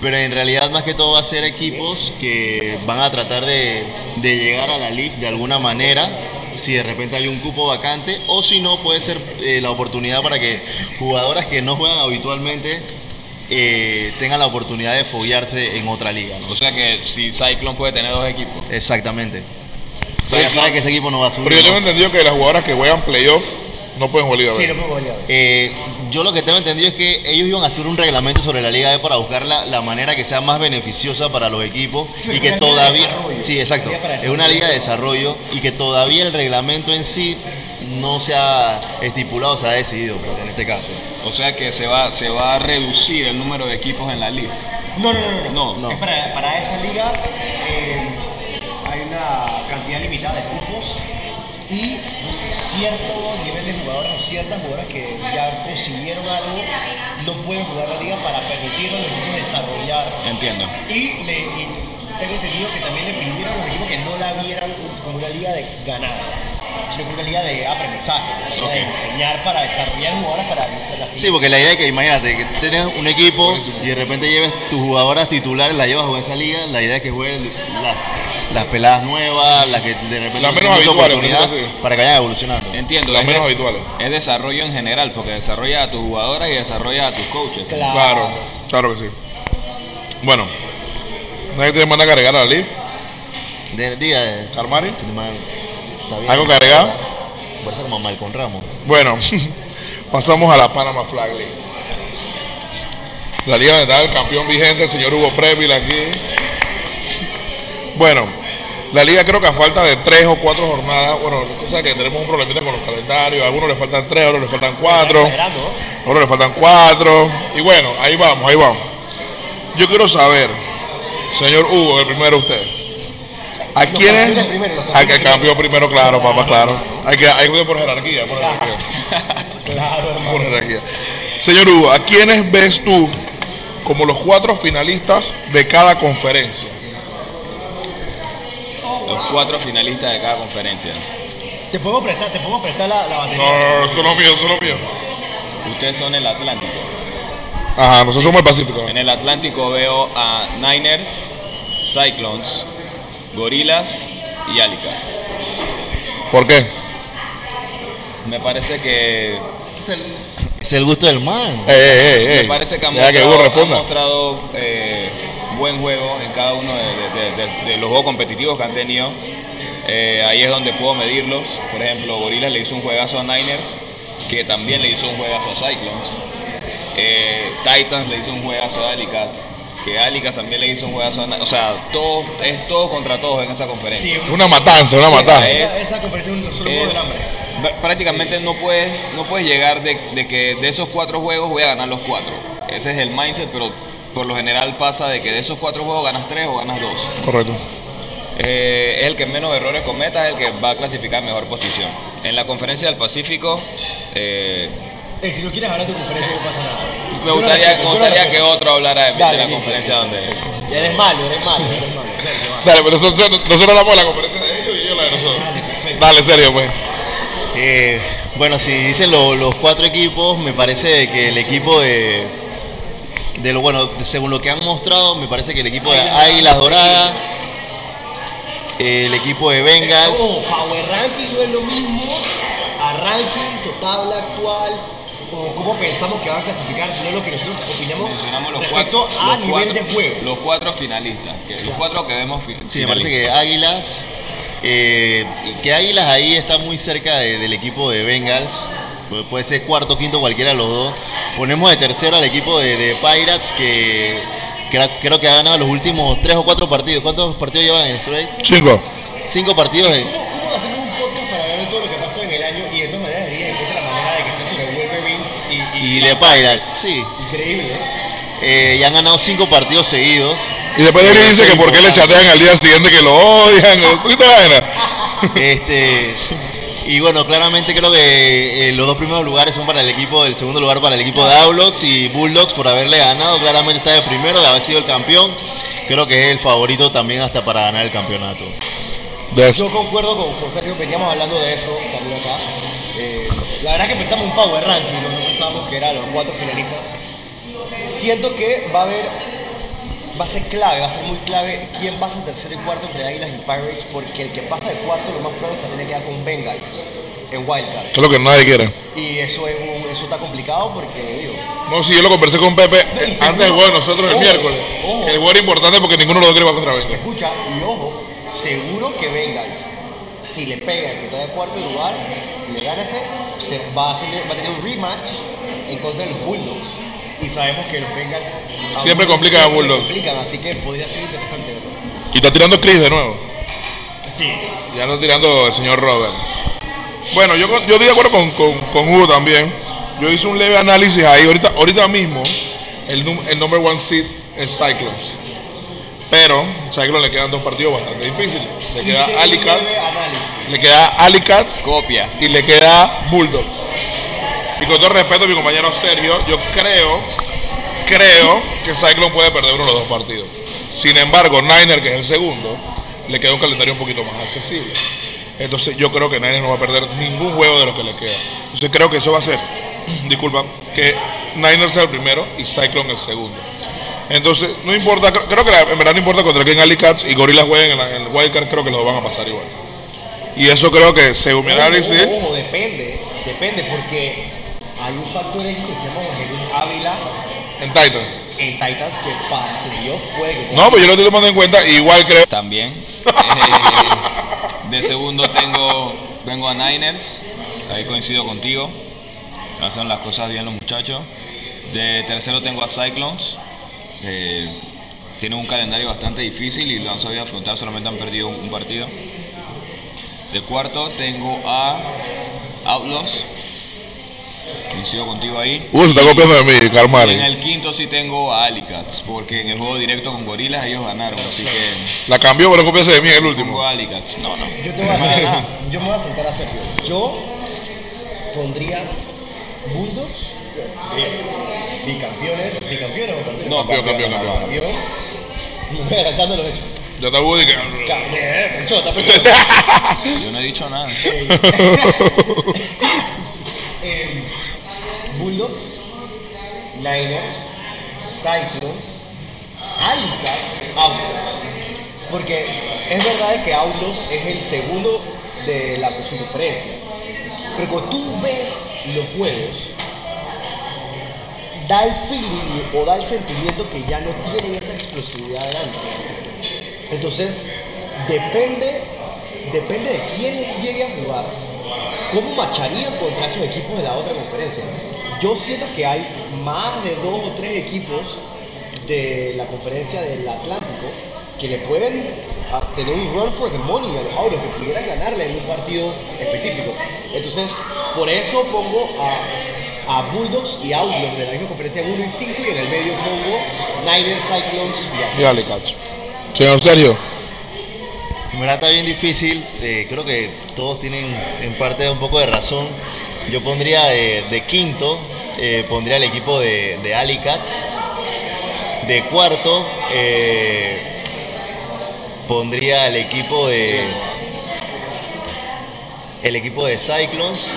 pero en realidad más que todo va a ser equipos que van a tratar de, de llegar a la Leaf de alguna manera, si de repente hay un cupo vacante, o si no puede ser eh, la oportunidad para que jugadoras que no juegan habitualmente eh, tengan la oportunidad de foguearse en otra liga. ¿no? O sea que si Cyclone puede tener dos equipos. Exactamente. O sea, ya sabe que ese equipo no va a subir. Pero yo tengo ¿no? entendido que las jugadoras que juegan playoff no pueden jugar Liga. Sí, lo pongo Liga B. Eh, yo lo que tengo entendido es que ellos iban a hacer un reglamento sobre la Liga B para buscar la, la manera que sea más beneficiosa para los equipos Sí, y es que una liga de todavía, desarrollo. sí, exacto, es una liga de desarrollo y que todavía el reglamento en sí no se ha estipulado, se ha decidido pues, en este caso. O sea que se va, se va a reducir el número de equipos en la liga. No, no, no, no. No. No. Es para, para esa liga eh, hay una cantidad limitada de cupos y cierto nivel de jugadoras o ciertas jugadoras que ya consiguieron algo no pueden jugar la liga para permitir a los equipos desarrollar. Entiendo. Y, le, y tengo entendido que también le pidieron a los equipos que no la vieran como una liga de ganar. sino que una liga de aprendizaje, de enseñar para desarrollar jugadores para la Sí, porque la idea es que imagínate que tú tienes un equipo y de repente lleves tus jugadoras titulares, las llevas a jugar esa liga, la idea es que jueguen las, las peladas nuevas, las que de repente Las no menos habituales, oportunidad para que vayan evolucionando. Entiendo, Las es, menos habituales. es desarrollo en general, porque desarrolla a tus jugadoras y desarrolla a tus coaches. Claro. Claro, claro que sí. Bueno, nadie tiene más nada que agregar a la live. De, diga, de- Carmari. de está bien. ¿Algo agregar? Parece como Malcolm Ramos. Bueno, [LAUGHS] pasamos a la Panama Flag League. La liga donde está el campeón vigente, el señor Hugo Preville aquí. Bueno, la liga creo que a falta de tres o cuatro jornadas, bueno, cosa que tenemos un problemita con los calendarios, a algunos le faltan tres, a otros le faltan cuatro, a otros le faltan cuatro. Y bueno, ahí vamos, ahí vamos. Yo quiero saber, señor Hugo, el primero usted. ¿A quién campeones primero, los A que campeón primero, claro, papá, claro. Hay que, hay que por jerarquía, por jerarquía. Claro, [LAUGHS] hermano. Por jerarquía. Señor Hugo, ¿a quiénes ves tú como los cuatro finalistas de cada conferencia? Los cuatro finalistas de cada conferencia. Te podemos prestar, te podemos prestar la, la batería. No, no, no, eso es lo mío, eso es lo mío. Ustedes son el Atlántico. Ajá, nosotros somos el Pacífico. En el Atlántico veo a Niners, Cyclones, Gorillas y Alicats. ¿Por qué? Me parece que Es el, es el gusto del man. Eh, eh, eh, me parece que han mostrado, han eh, buen juego en cada uno de, de- de- de los juegos competitivos que han tenido. Eh, ahí es donde puedo medirlos. Por ejemplo, Gorillas le hizo un juegazo a Niners, que también le hizo un juegazo a Cyclones. Eh, Titans le hizo un juegazo a Alicats, que Alicats también le hizo un juegazo a. O sea, todo, es todo contra todos en esa conferencia. Sí, Una matanza, una matanza. esa, esa conferencia es un solo juego Es- del hambre. pr- prácticamente no puedes, no puedes llegar de, de que de esos cuatro juegos voy a ganar los cuatro. Ese es el mindset, pero por lo general pasa de que de esos cuatro juegos ganas tres o ganas dos. Correcto. Eh, es el que menos errores cometa, es el que va a clasificar mejor posición. En la conferencia del Pacífico, eh, Eh, si no quieres hablar de tu conferencia, no pasa nada. Me gustaría, me que otro hablara de, de Dale, la listo. conferencia donde... Ya eres malo, eres malo, eres malo. Dale, pero nosotros, nosotros hablamos de la conferencia de ellos y yo la de nosotros. Dale, serio, pues. Eh, bueno, si dicen lo- los cuatro equipos, me parece que el equipo de, de lo bueno, de- según lo que han mostrado, me parece que el equipo de Águilas Doradas, el equipo de Bengals, Oh, Power Ranking no es lo mismo a o tabla actual o cómo pensamos que van a clasificar, sino lo que nosotros opinamos Mencionamos los respecto cuatro, a los nivel cuatro- de juego. los cuatro finalistas, que, los cuatro que vemos fi- sí, me parece que Águilas, eh, que Águilas ahí está muy cerca de- del equipo de Bengals. Pu- Puede ser cuarto, quinto, cualquiera de los dos. Ponemos de tercero al equipo de, de Pirates que, creo que ha ganado los últimos tres o cuatro partidos. ¿Cuántos partidos llevan en el? Cinco. Cinco partidos. de- y, de Pirates, sí. Increíble, ¿eh? Eh, y han ganado cinco partidos seguidos. Y después él dice que por qué le chatean al día siguiente que lo odian. Este, y bueno, claramente creo que eh, los dos primeros lugares son para el equipo, el segundo lugar para el equipo de Aulox y Bulldogs por haberle ganado. Claramente está de primero, de haber sido el campeón. Creo que es el favorito también hasta para ganar el campeonato. De eso. Yo concuerdo con, con Sergio, veníamos hablando de eso también acá. Eh, la verdad que empezamos un power ranking, ¿no? No pensábamos que eran los cuatro finalistas. Siento que va a haber, va a ser clave, va a ser muy clave quién pasa tercero y cuarto entre Águilas y Pirates, porque el que pasa de cuarto lo más probable se tiene que quedar con Bengals en Wildcard. Que es lo que nadie quiere. Y eso, es un- eso está complicado porque, digo, No, si yo lo conversé con Pepe eh, antes del juego de nosotros el Ojo, miércoles. ojo. El juego era importante porque ninguno de los dos quiere jugar contra Bengals. Escucha, y ojo, seguro que Bengals, si le pega el que está de cuarto lugar, ese, se va, a hacer- va a tener un rematch en contra de los Bulldogs. Y sabemos que los Bengals Siempre complican a Bulldogs. complican, así que podría ser interesante. Y está tirando Chris de nuevo. Sí. Ya no tirando el señor Robert. Bueno, yo, yo estoy de acuerdo con, con, con Hugo también. Yo hice un leve análisis ahí. Ahorita, ahorita mismo, el, el number one seed es Cyclones. Pero Cyclones le quedan dos partidos bastante difíciles. Le queda Hice Alicats, le queda Alicats Copia. y le queda Bulldogs. Y con todo respeto a mi compañero Sergio, yo creo, creo que Cyclone puede perder uno de los dos partidos. Sin embargo, Niner, que es el segundo, le queda un calendario un poquito más accesible. Entonces yo creo que Niners no va a perder ningún juego de lo que le queda. Entonces creo que eso va a ser, [CLEARS THROAT] disculpa, que Niners sea el primero y Cyclone el segundo. Entonces, no importa, creo- que la- en verdad no importa contra quién Ali Cats y Gorilla jueguen en, la- en el Wildcard, creo que los van a pasar igual. Y eso creo que según mi análisis, Ojo, ojo, depende, depende, porque hay un factor X que se llama Jesús Ávila en Titans. en Titans que para playoff puede que No, pero yo lo estoy tomando en cuenta, igual creo. También. [LAUGHS] Eh, de segundo tengo, vengo a Niners. Ahí coincido contigo. Hacen las cosas bien los muchachos. De tercero tengo a Cyclones. Eh, tienen un calendario bastante difícil y lo han sabido afrontar. Solamente han perdido un, un partido. De cuarto tengo a Outlaws. Coincido contigo ahí. Uh, se está copiando de mí, Y en Carmari. el quinto sí tengo a Alicats, porque en el juego directo con Gorilas ellos ganaron, así que La cambió, pero copiarse de mí en el tengo último. a Alicats. No, no. Yo te voy a hacer, [LAUGHS] yo me voy a sentar a Sergio. Yo pondría Bulldogs, bicampeones, bicampeones o campeones. No, Campeón, campeón, campeón. Campeón. Me voy adelantando los hechos. Ya está Woody que. Ca- pechota, pechota. Yo no he dicho nada. [LAUGHS] Eh, Bulldogs, Niners, Cyclones, Alicats, Outlaws. Porque es verdad que Outlaws es el segundo de la su conferencia. Pero cuando tú ves los juegos, da el feeling o da el sentimiento que ya no tienen esa explosividad de antes. Entonces, depende, depende de quién llegue a jugar, cómo macharían contra esos equipos de la otra conferencia. Yo siento que hay más de dos o tres equipos de la conferencia del Atlántico que le pueden ah, tener un run for the money a los Auros, que pudieran ganarle en un partido específico. Entonces, por eso pongo a, Bulldogs y Outlaws de la misma conferencia en 1 y 5 y en el medio pongo Niners, Cyclones y Y Ali Cats. Señor Sergio. En verdad está bien difícil, eh, creo que todos tienen en parte un poco de razón. Yo pondría de, de quinto, eh, pondría el equipo de, de Alicats. De cuarto, eh, pondría el equipo de. El equipo de Cyclones.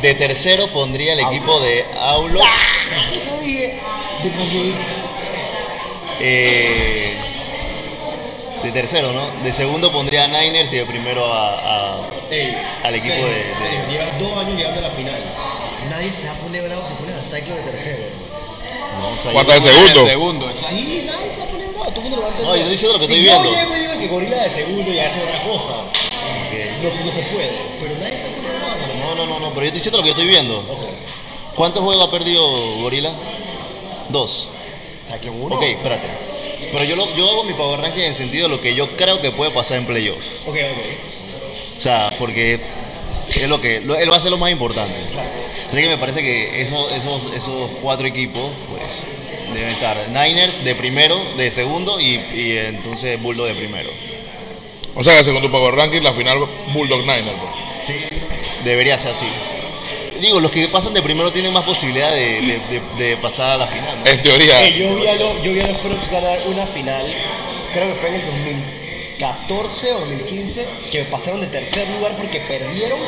De tercero pondría el equipo de Aulos. Bulldogs. Eh, de tercero, ¿no? De segundo pondría a Niners y de primero a, a- Ey, Al equipo Sergio, de- de- Llevas dos años llegando a la final. Nadie se va a poner bravo si pones a Cyclones de tercero. no, o sea, ¿Cuánto yo- el segundo? El segundo. Sí, nadie se va a poner bravo. Todo el mundo lo va a entender. No, yo estoy diciendo lo que si estoy yo viendo. llego y digo que Gorila de segundo ya es otra cosa. Ok. No, no se puede. Pero nadie se va a poner bravo. No, no, no, no, pero yo estoy diciendo lo que yo estoy viendo. Ok. ¿Cuántos juegos ha perdido Gorila? Dos. Cyclone 1. Ok, espérate. Pero yo, lo- yo hago mi power ranking en el sentido de lo que yo creo que puede pasar en playoffs. Ok, ok. O sea, porque es lo que lo- él va a ser lo más importante. Así que me parece que eso- esos, esos cuatro equipos, pues, deben estar. Niners de primero, de segundo y, y entonces Bulldog de primero. O sea que según tu Power Ranking, la final Bulldog Niner. pues. Sí, debería ser así. Digo, los que pasan de primero tienen más posibilidad de, de- de- de pasar a la final. ¿no? En teoría. Eh, yo, vi a los, yo vi a los Frogs ganar una final, creo que fue en el 2014 o 2015, que pasaron de tercer lugar porque perdieron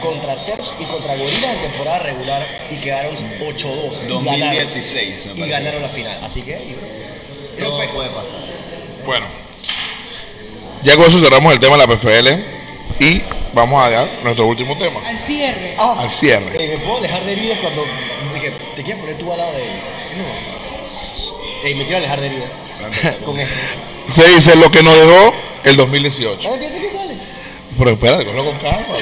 contra Terps y contra Gorilas en temporada regular y quedaron 8-2. y 2016, me ganaron, y ganaron la final. Así que. eso Todo puede pasar. Bueno. Ya con eso cerramos el tema de la PFL. Y vamos a dar nuestro último tema. Al cierre. Ah, Al cierre. eh, me puedo alejar de heridas cuando dije, te quieres poner tú al lado de él. No. Ey, me quiero alejar de heridas. [LAUGHS] Con esto. Se dice lo que nos dejó el 2018. Ah, empieza que sale. Pero espérate, cógelo con calma.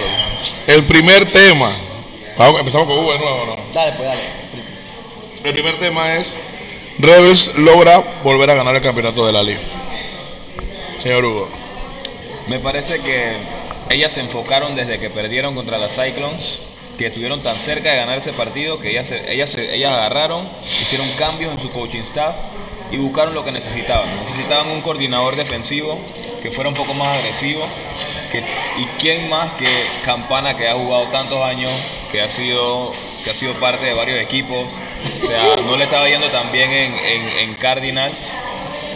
El primer tema. Vamos, empezamos con Hugo de nuevo, ¿no? Dale, pues dale. El primer tema es Rebels logra volver a ganar el campeonato de la Liga. Señor Hugo. Me parece que ellas se enfocaron desde que perdieron contra las Cyclones, que estuvieron tan cerca de ganar ese partido, que ellas, ellas, ellas agarraron, hicieron cambios en su coaching staff y buscaron lo que necesitaban. Necesitaban un coordinador defensivo que fuera un poco más agresivo. Que, y quién más que Campana, que ha jugado tantos años, que ha sido, que ha sido parte de varios equipos. O sea, no le estaba yendo tan bien en, en- en Cardinals.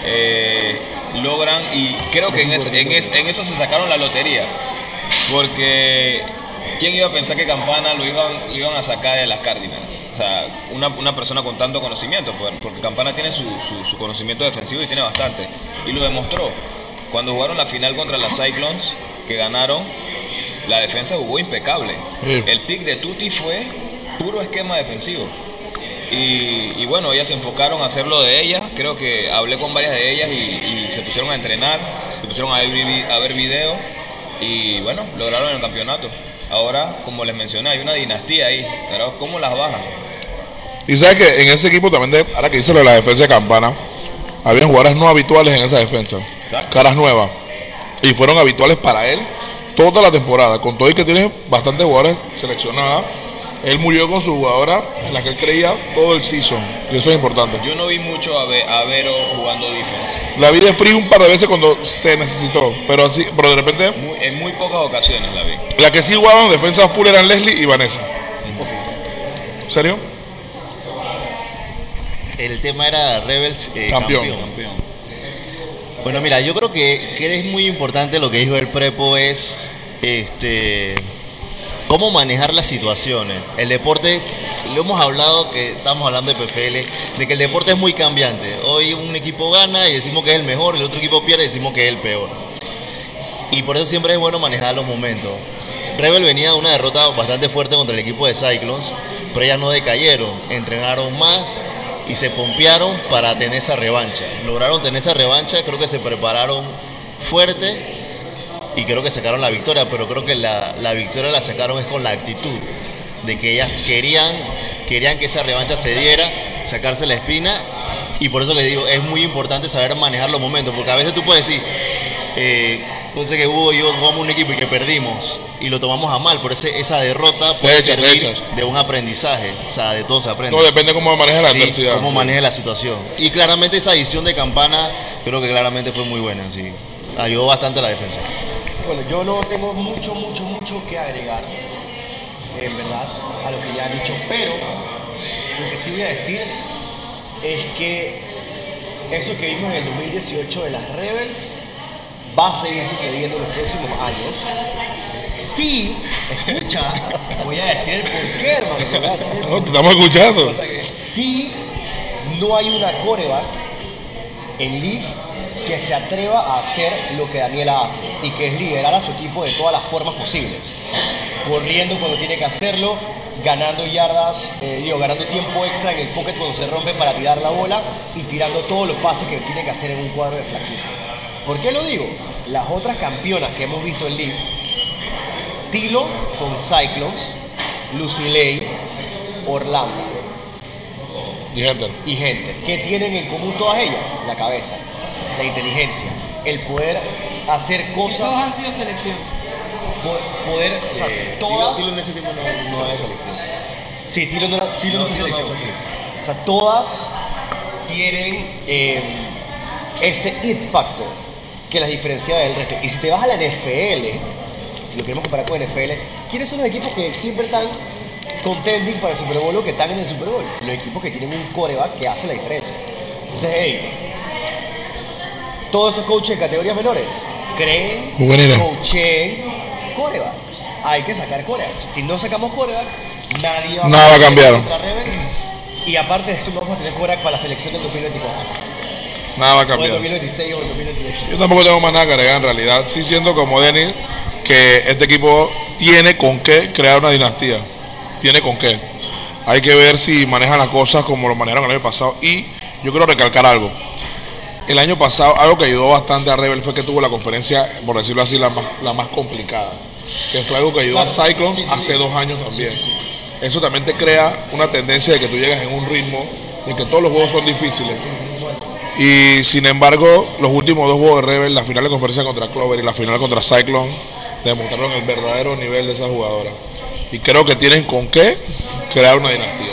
Eh, logran y creo que en es- en eso se sacaron la lotería Porque ¿quién iba a pensar que Campana lo iban, lo iban a sacar de las Cardinals? O sea, una, una persona con tanto conocimiento, pues, porque Campana tiene su, su- su conocimiento defensivo y tiene bastante. Y lo demostró. Cuando jugaron la final contra las Cyclones, que ganaron, la defensa jugó impecable. Sí. El pick de Tutti fue puro esquema defensivo. Y, y bueno, ellas se enfocaron a hacer lo de ellas. Creo que hablé con varias de ellas y, y se pusieron a entrenar, se pusieron a ver, vi- a ver videos y bueno, lograron el campeonato. Ahora, como les mencioné, hay una dinastía ahí. Pero ¿cómo las bajan? Y sabes que en ese equipo también, de- ahora que dice lo de la defensa de Campana, habían jugadores no habituales en esa defensa. Exacto. Caras nuevas. Y fueron habituales para él toda la temporada. Con todo y que tiene bastantes jugadores seleccionadas, él murió con su jugadora en la que él creía todo el season. Y eso es importante. Yo no vi mucho a, Ve- a Vero jugando defense. La vi de free un par de veces cuando se necesitó. Pero así, pero de repente, Muy- en muy pocas ocasiones la vi. la que sí jugaban defensa full eran Leslie y Vanessa. ¿Serio? El tema era Rebels eh, Campeón. campeón. Campeón. Bueno, mira, yo creo que, que es muy importante lo que dijo el Prepo es este cómo manejar las situaciones. El deporte, lo hemos hablado, que estamos hablando de PFL, de que el deporte es muy cambiante. Hoy un equipo gana y decimos que es el mejor, el otro equipo pierde y decimos que es el peor. Y por eso siempre es bueno manejar los momentos. Rebel venía de una derrota bastante fuerte contra el equipo de Cyclones, pero ellas no decayeron, entrenaron más y se pompearon para tener esa revancha. Lograron tener esa revancha, creo que se prepararon fuerte y creo que sacaron la victoria, pero creo que la, la victoria la sacaron es con la actitud de que ellas querían, querían que esa revancha se diera, sacarse la espina y por eso que digo, es muy importante saber manejar los momentos, porque a veces tú puedes decir, eh, entonces que Hugo y yo jugamos un equipo y que perdimos y lo tomamos a mal, por ese, esa derrota puede Hechas, servir hechas. de un aprendizaje, o sea, de todo se aprende. Todo depende cómo maneja la Sí, adversidad. cómo maneje la situación. Y claramente esa edición de campana creo que claramente fue muy buena, sí. Ayudó bastante a la defensa. Bueno, yo no tengo mucho, mucho, mucho que agregar, en verdad, a lo que ya han dicho, pero lo que sí voy a decir es que eso que vimos en el 2018 de las Rebels va a seguir sucediendo en los próximos años. Sí, escucha, voy a decir el porqué, hermano, te voy a decir el No, te estamos escuchando. si no hay una coreback en Leaf que se atreva a hacer lo que Daniela hace y que es liderar a su equipo de todas las formas posibles. Corriendo cuando tiene que hacerlo, ganando yardas, eh, digo, ganando tiempo extra en el pocket cuando se rompe para tirar la bola y tirando todos los pases que tiene que hacer en un cuadro de flaquito. ¿Por qué lo digo? Las otras campeonas que hemos visto en Leaf, Tilo con Cyclones, Lucilei, Orlando Y gente. y gente. ¿Qué tienen en común todas ellas? La cabeza, la inteligencia, el poder hacer Todos cosas, han sido selección. po- poder, o sea, Eh, todas. Tilo- Tilo en ese tiempo no, no había selección. Sí, Tilo no, era- Tilo no No, fue Tilo no selección. fue selección. O sea, todas tienen eh, ese it factor que las diferencia del resto. Y si te vas a la NFL, si lo queremos comparar con la NFL, ¿quiénes son los equipos que siempre están contending para el Super Bowl o que están en el Super Bowl? Los equipos que tienen un coreback que hace la diferencia. Entonces, hey, todos esos coaches de categorías menores creen, coacheen corebacks. Hay que sacar corebacks. Si no sacamos corebacks, nadie va Nada va a cambiar. Rebels. Y aparte de eso, vamos a tener coreback para la selección del 2024. Nada va a O el cambiar. 2026 o el 2028. Yo tampoco tengo más nada que agregar en realidad. Sí siento como Denis que este equipo tiene con qué crear una dinastía. Tiene con qué. Hay que ver si manejan las cosas como lo manejaron el año pasado. Y yo quiero recalcar algo. El año pasado, algo que ayudó bastante a Rebel fue que tuvo la conferencia, por decirlo así, la más, la más complicada. Que fue algo que ayudó a. Cyclones hace dos años también. Eso también te crea una tendencia de que tú llegas en un ritmo de que todos los juegos son difíciles. Y sin embargo, los últimos dos juegos de Rebel, la final de conferencia contra Clover y la final contra Cyclone, demostraron el verdadero nivel de esa jugadora. Y creo que tienen con qué crear una dinastía.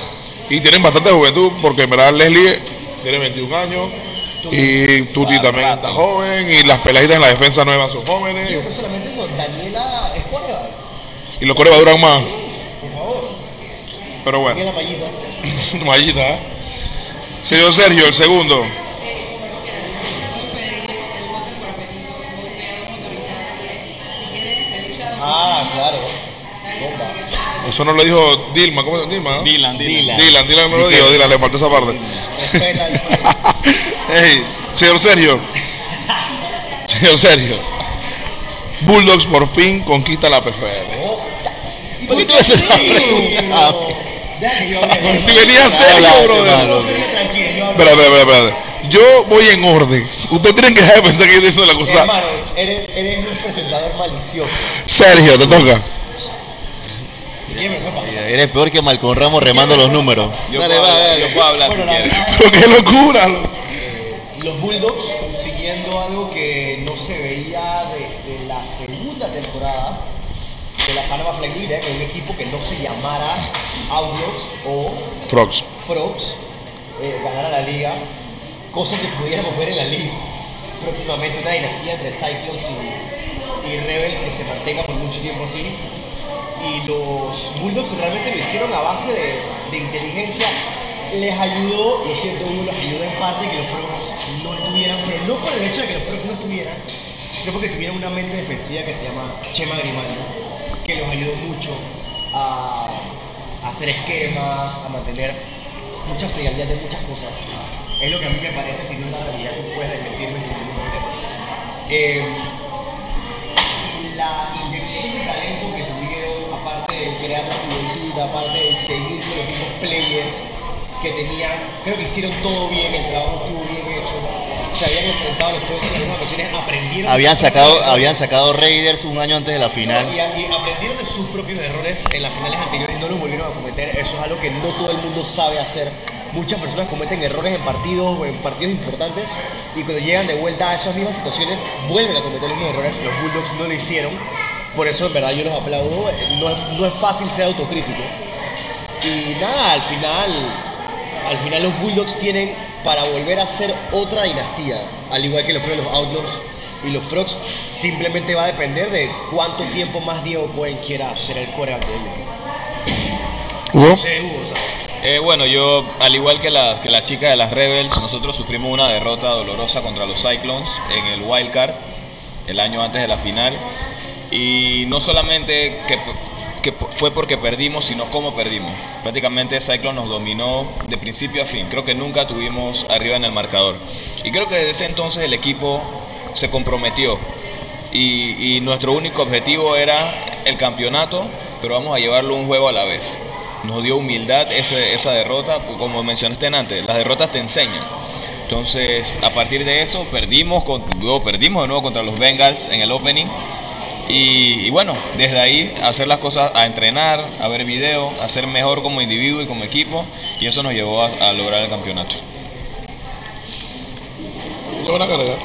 Y tienen bastante juventud, porque en verdad Leslie tiene 21 años, y Tuti Ah, también está joven, y las peladitas en la defensa nueva son jóvenes, No solamente eso, Daniela es y los corebas duran más. Por favor, Pero bueno, Daniela Mayita. [LAUGHS] Mallita. ¿eh? Señor Sergio, el segundo. Ah, Eso no lo dijo Dilma, ¿cómo se llama? Dilma? Dylan, Dylan. Dylan, Dylan no lo dijo, Dylan, le faltó esa parte. [LAUGHS] Respeta el- Ey, señor Sergio. Señor Sergio. Bulldogs por fin conquista la PFL. ¿Por qué tú haces esa pregunta? Si venía Sergio, Habla, brother. Espera, espera, espera, espera. Yo voy en orden. Ustedes tienen que dejar de pensar que yo estoy diciendo la cosa. Hermano, eres, eres un presentador malicioso. Sergio, te toca. Eres peor que Malcolm Ramos remando los números. Yo, Dale, puedo, va, yo puedo hablar si quieres. Pero [LAUGHS] qué locura. Los Bulldogs consiguiendo algo que no se veía de, de la segunda temporada de la Panama Flag League, ¿eh? que un equipo que no se llamara Outlaws o Frogs. Frogs eh, ganara la liga, cosa que pudiéramos ver en la liga próximamente, una dinastía entre Cyclones y, y Rebels que se mantenga por mucho tiempo así. Y los Bulldogs realmente lo hicieron a base de, de inteligencia. Les ayudó, lo siento, Hugo, les ayudó en parte que los Frogs no estuvieran, pero no por el hecho de que los Frogs no estuvieran, sino porque tuvieron una mente defensiva que se llama Chema Grimaldo, que los ayudó mucho a, a hacer esquemas, a mantener mucha frialdad de muchas cosas. Es lo que a mí me parece, si no es la realidad, tú puedes desmentirme sin ningún problema. Eh, la inyección de talento que tuvieron, aparte de crear la juventud, aparte de seguir con los mismos players que tenían, creo que hicieron todo bien, el trabajo estuvo bien hecho. Se habían enfrentado a los Frogs en algunas ocasiones, aprendieron. Habían sacado, habían sacado Raiders un año antes de la final. No, y, y aprendieron de sus propios errores en las finales anteriores y no los volvieron a cometer. Eso es algo que no todo el mundo sabe hacer. Muchas personas cometen errores en partidos o en partidos importantes y cuando llegan de vuelta a esas mismas situaciones vuelven a cometer los mismos errores. Los Bulldogs no lo hicieron. Por eso en verdad yo los aplaudo. No es, no es fácil ser autocrítico. Y nada, al final, al final los Bulldogs tienen para volver a ser otra dinastía, al igual que lo fueron los Outlaws y los Frogs. Simplemente va a depender de cuánto tiempo más Diego Cohen quiera ser el coreback de ellos. Hugo. No sé, Hugo. Eh, bueno, yo, al igual que la, que la chica de las Rebels, nosotros sufrimos una derrota dolorosa contra los Cyclones en el Wild Card el año antes de la final. Y no solamente que, que fue porque perdimos, sino cómo perdimos. Prácticamente Cyclone nos dominó de principio a fin. Creo que nunca tuvimos arriba en el marcador. Y creo que desde ese entonces el equipo se comprometió. Y, nuestro único objetivo era el campeonato, pero vamos a llevarlo un juego a la vez. Nos dio humildad esa derrota, pues, como mencionaste antes, las derrotas te enseñan. Entonces, a partir de eso, perdimos, con- luego perdimos de nuevo contra los Bengals en el opening. Y, y bueno, desde ahí hacer las cosas, a entrenar, a ver video, a ser mejor como individuo y como equipo, y eso nos llevó a, a lograr el campeonato. ¿Le van a cargar?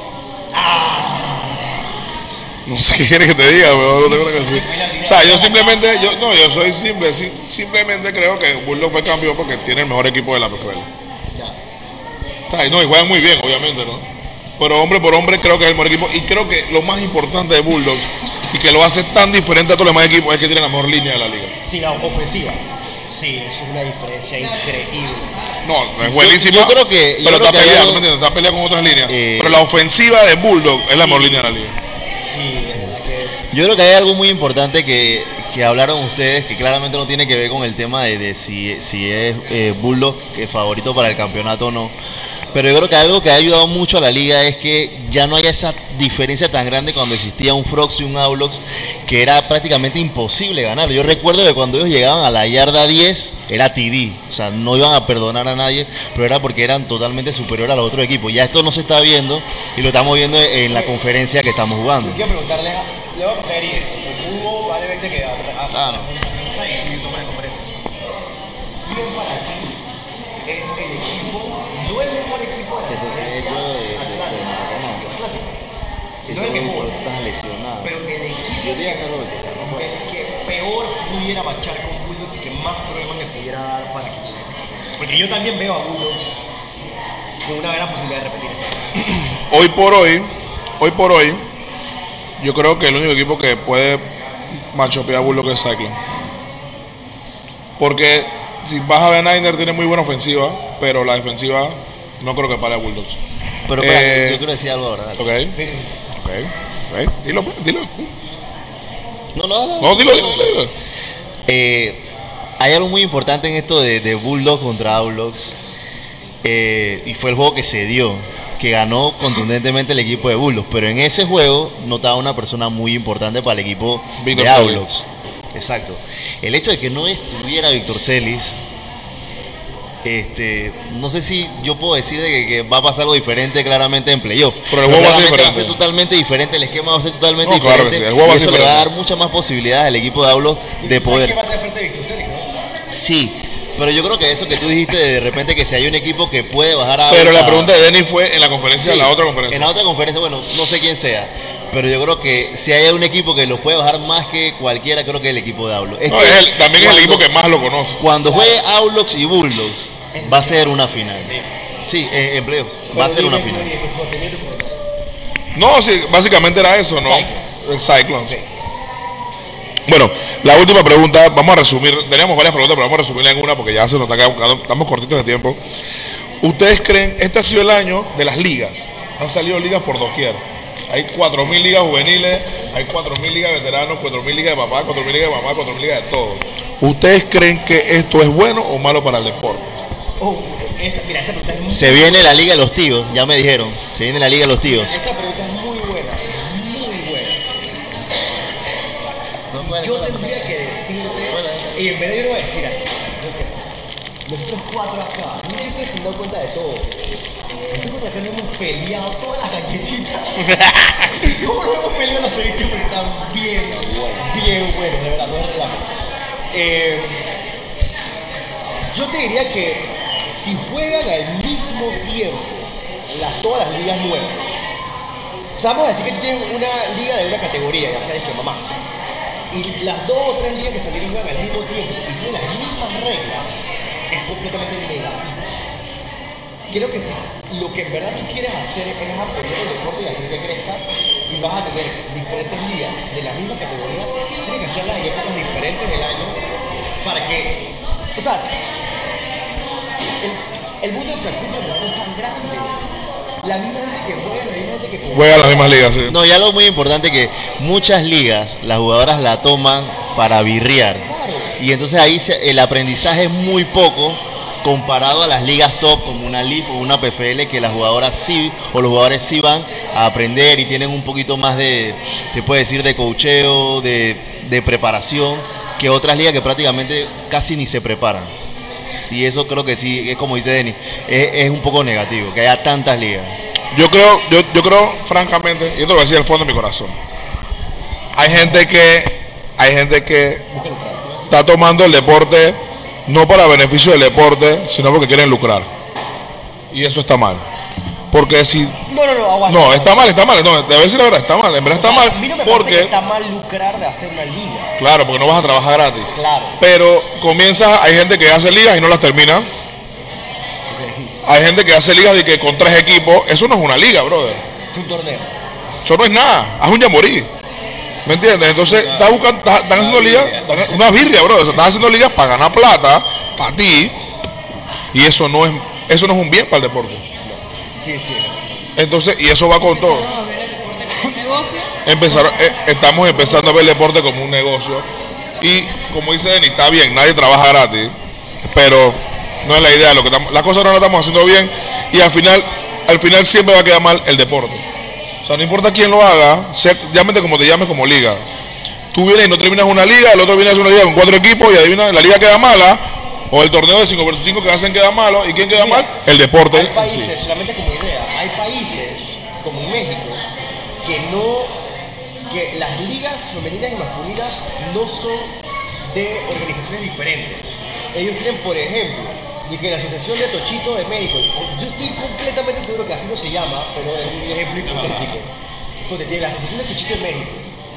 No sé qué quiere que te diga, pero no tengo nada que decir. O sea, yo simplemente, yo, no, yo soy simple, sim- simplemente creo que Bulldog fue campeón porque tiene el mejor equipo de la PFL. O sea, y no, y juegan muy bien, obviamente, ¿no? Pero hombre por hombre creo que es el mejor equipo. Y creo que lo más importante de Bulldogs y que lo hace tan diferente a todos los demás equipos es que tiene la mejor línea de la liga. Sí, la ofensiva. Sí, es una diferencia increíble. No, es buenísima. yo creo que- yo pero creo está que peleando, algo- ¿me entiendes? Está peleando con otras líneas. Eh, pero la ofensiva de Bulldog es la mejor línea de la liga. Sí, que. Yo creo que hay algo muy importante que, que hablaron ustedes, que claramente no tiene que ver con el tema de, de si, si es eh, Bulldog que es favorito para el campeonato o no. Pero yo creo que algo que ha ayudado mucho a la liga es que ya no hay esa diferencia tan grande cuando existía un Frogs y un Aulox, que era prácticamente imposible ganar. Yo recuerdo que cuando ellos llegaban a la yarda 10 era TD, o sea, no iban a perdonar a nadie, pero era porque eran totalmente superiores a los otros equipos. Ya esto no se está viendo y lo estamos viendo en la conferencia que estamos jugando. Quiero preguntarle, que a, No el mejor, están lesionados. pero el equipo Yo que no, que sea, no puede. el que peor pudiera marchar con Bulldogs y que más problemas le pudiera dar para que tuviese campeón. Porque yo también veo a Bulldogs con una gran posibilidad de repetir esto. Hoy por hoy, hoy por hoy, yo creo que el único equipo que puede machopear a Bulldog es Cyclone. Porque si vas a ver, Niner tiene muy buena ofensiva, pero la defensiva no creo que pare a Bulldogs. Pero espera, Eh, yo quiero decir algo ahora. dale. ¿Ok? Dilo, pues, dilo. No, no, dale. No, dilo, dilo, dilo. Eh, hay algo muy importante en esto de, de Bulldogs contra Outlaws. eh, y fue el juego que se dio, que ganó contundentemente el equipo de Bulldogs. Pero en ese juego notaba una persona muy importante para el equipo de Celis. Outlaws. Exacto. El hecho de que no estuviera Víctor Celis, este, no sé si yo puedo decir de que, que va a pasar algo diferente claramente en playoff. Pero el juego va a ser claramente va a ser diferente. totalmente diferente, el esquema va a ser totalmente No, claro que diferente. sí, el juego va y eso le va a dar muchas más posibilidades al equipo de Aulos de poder. que va a tener frente. Sí, pero yo creo que eso que tú dijiste de repente que si hay un equipo que puede bajar a Pero la a- pregunta de Denis fue en la conferencia, Sí, en la otra conferencia. En la otra conferencia, bueno, no sé quién sea, pero yo creo que si hay un equipo que lo puede bajar más que cualquiera, creo que es el equipo de Aulos. Es No, que es el- también es el cuando- equipo que más lo conoce. Cuando juegue Aulox y Bulldogs, va a ser una final. Sí, en, en playoffs, va a ser una final. No, sí, básicamente era eso, ¿no? El Cyclones. Bueno, la última pregunta, vamos a resumir, teníamos varias preguntas, pero vamos a resumirla en una porque ya se nos está quedando, estamos cortitos de tiempo. ¿Ustedes creen, este ha sido el año de las ligas? Han salido ligas por doquier. Hay 4.000 ligas juveniles, hay 4.000 ligas de veteranos, 4.000 ligas de papá, 4.000 ligas de mamá, 4.000 ligas de todo. ¿Ustedes creen que esto es bueno o malo para el deporte? Oh, esa, mira, esa pregunta es muy Se viene la Liga de los Tíos, ya me dijeron. Se viene la Liga de los Tíos. Esa pregunta es muy buena, muy buena. Yo tendría que decirte, y en verdad yo no voy a decir algo. Nosotros cuatro acá, no sé se han dado cuenta de todo. Nosotros acá no hemos peleado todas las galletitas. [LAUGHS] ¿Cómo no hemos peleado las ceviches? Porque están bien, bien buenos, de verdad, no es relajo. Eh, yo te diría que si juegan al mismo tiempo las, todas las ligas nuevas, o sea, vamos a decir que tienes una liga de una categoría, ya sabes que mamá, y las dos o tres ligas que salieron juegan al mismo tiempo y tienen las mismas reglas, es completamente negativo. Creo que si lo que en verdad tú quieres hacer es apoyar el deporte y hacer que crezca, y vas a tener diferentes ligas de las mismas categorías, tienes que hacerlas en épocas diferentes del año para que, o sea, el, el mundo del fútbol no es tan grande. La misma gente que juega, la misma gente que juega. Juega las mismas ligas, sí. No, y algo muy importante que muchas ligas, las jugadoras la toman para birrear. Y entonces ahí se- el aprendizaje es muy poco comparado a las ligas top como una LIF o una PFL que las jugadoras sí o los jugadores sí van a aprender y tienen un poquito más de, te puede decir, de cocheo, de, de preparación que otras ligas que prácticamente casi ni se preparan. Y eso creo que sí, es como dice Denis, es, un poco negativo, que haya tantas ligas. Yo creo, yo, yo creo, francamente, y esto lo voy a decir al fondo de mi corazón. Hay gente que, hay gente que está tomando el deporte no para beneficio del deporte, sino porque quieren lucrar. Y eso está mal. Porque si No, no, no, aguanta. no, está mal, está mal, no, te voy a decir la verdad, está mal, en verdad está O sea, mal A mí no me parece que porque está mal lucrar de hacer una liga. claro, porque no vas a trabajar gratis. Claro. Pero comienza, hay gente que hace ligas y no las termina. Hay gente que hace ligas de que con tres equipos, eso no es una liga, brother. Es un torneo. Eso no es nada, haz un yamorí. ¿Me entiendes? Entonces, estás buscando, están haciendo ligas, están- una birria, bro. Están haciendo ligas para ganar plata, para ti. Y eso no es, eso no es un bien para el deporte. Sí, sí. Entonces, y eso va con todo. A ver el deporte como un negocio. Empezar, eh, estamos empezando a ver el deporte como un negocio. Y como dice Denis, está bien, nadie trabaja gratis. Pero no es la idea. Lo que estamos- las cosas no las estamos haciendo bien. Y al final, al final siempre va a quedar mal el deporte. O sea, no importa quién lo haga, sea, llámate como te llames como liga. Tú vienes y no terminas una liga, el otro viene a hacer una liga con cuatro equipos y adivina, la liga queda mala. O el torneo de 5 versus 5 que hacen queda malo. ¿Y quién queda Mira, mal? El deporte. Hay países, sí. solamente como idea, hay países como México que no, que las ligas femeninas y masculinas no son de organizaciones diferentes. Ellos tienen, por ejemplo, y que la Asociación de Tochito de México, yo estoy completamente seguro que así no se llama, pero es un ejemplo hipotético. Donde tiene la Asociación de Tochito de México.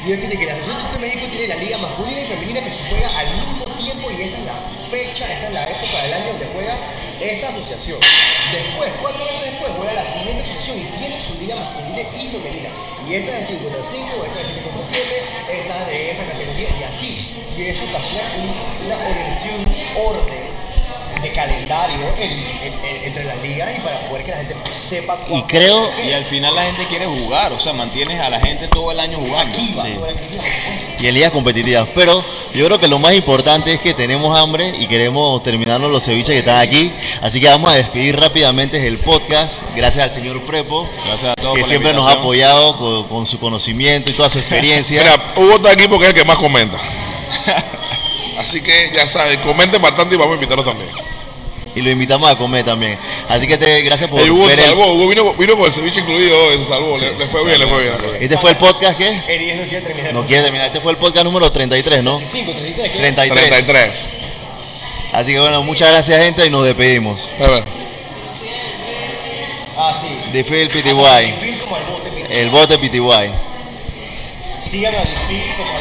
Y ellos tienen que la Asociación de Tochito de México tiene la liga masculina y femenina que se juega al mismo y esta es la fecha, esta es la época del año donde juega esa asociación. Después, cuatro meses después, juega la siguiente asociación y tiene su liga masculina y femenina. Y esta es de 5 contra 5, esta es de 5 contra 7, esta es de esta categoría y así. Y eso ocasiona un- una organización, orden de calendario en- en- en- entre las ligas y para poder que la gente sepa Y creo, Y al final la gente quiere jugar, o sea, mantienes a la gente todo el año jugando. activa, Sí. y en ligas competitivas. Pero yo creo que lo más importante es que tenemos hambre y queremos terminarnos los ceviches que están aquí. Así que vamos a despedir rápidamente el podcast. Gracias al señor Prepo, Gracias a todos que siempre nos ha apoyado con, con su conocimiento y toda su experiencia. Mira, Hugo está aquí porque es el que más comenta. [LAUGHS] Así que ya saben, comenten bastante y vamos a invitarlos también. Y lo invitamos a comer también. Así que te, gracias por Ey, Hugo ver el- salvó, Hugo vino, vino con el ceviche incluido, se salvó, le, le fue bien, le fue bien. le fue bien. Este fue el podcast que Eries no quiere terminar. no quiere terminar. Este fue el podcast número 33, ¿no? 35, 33, ¿qué? 33. 33. Así que bueno, muchas gracias gente y nos despedimos. A ver. Ah, sí. De Phil PTY. el bote PTY. Sigan a Phil como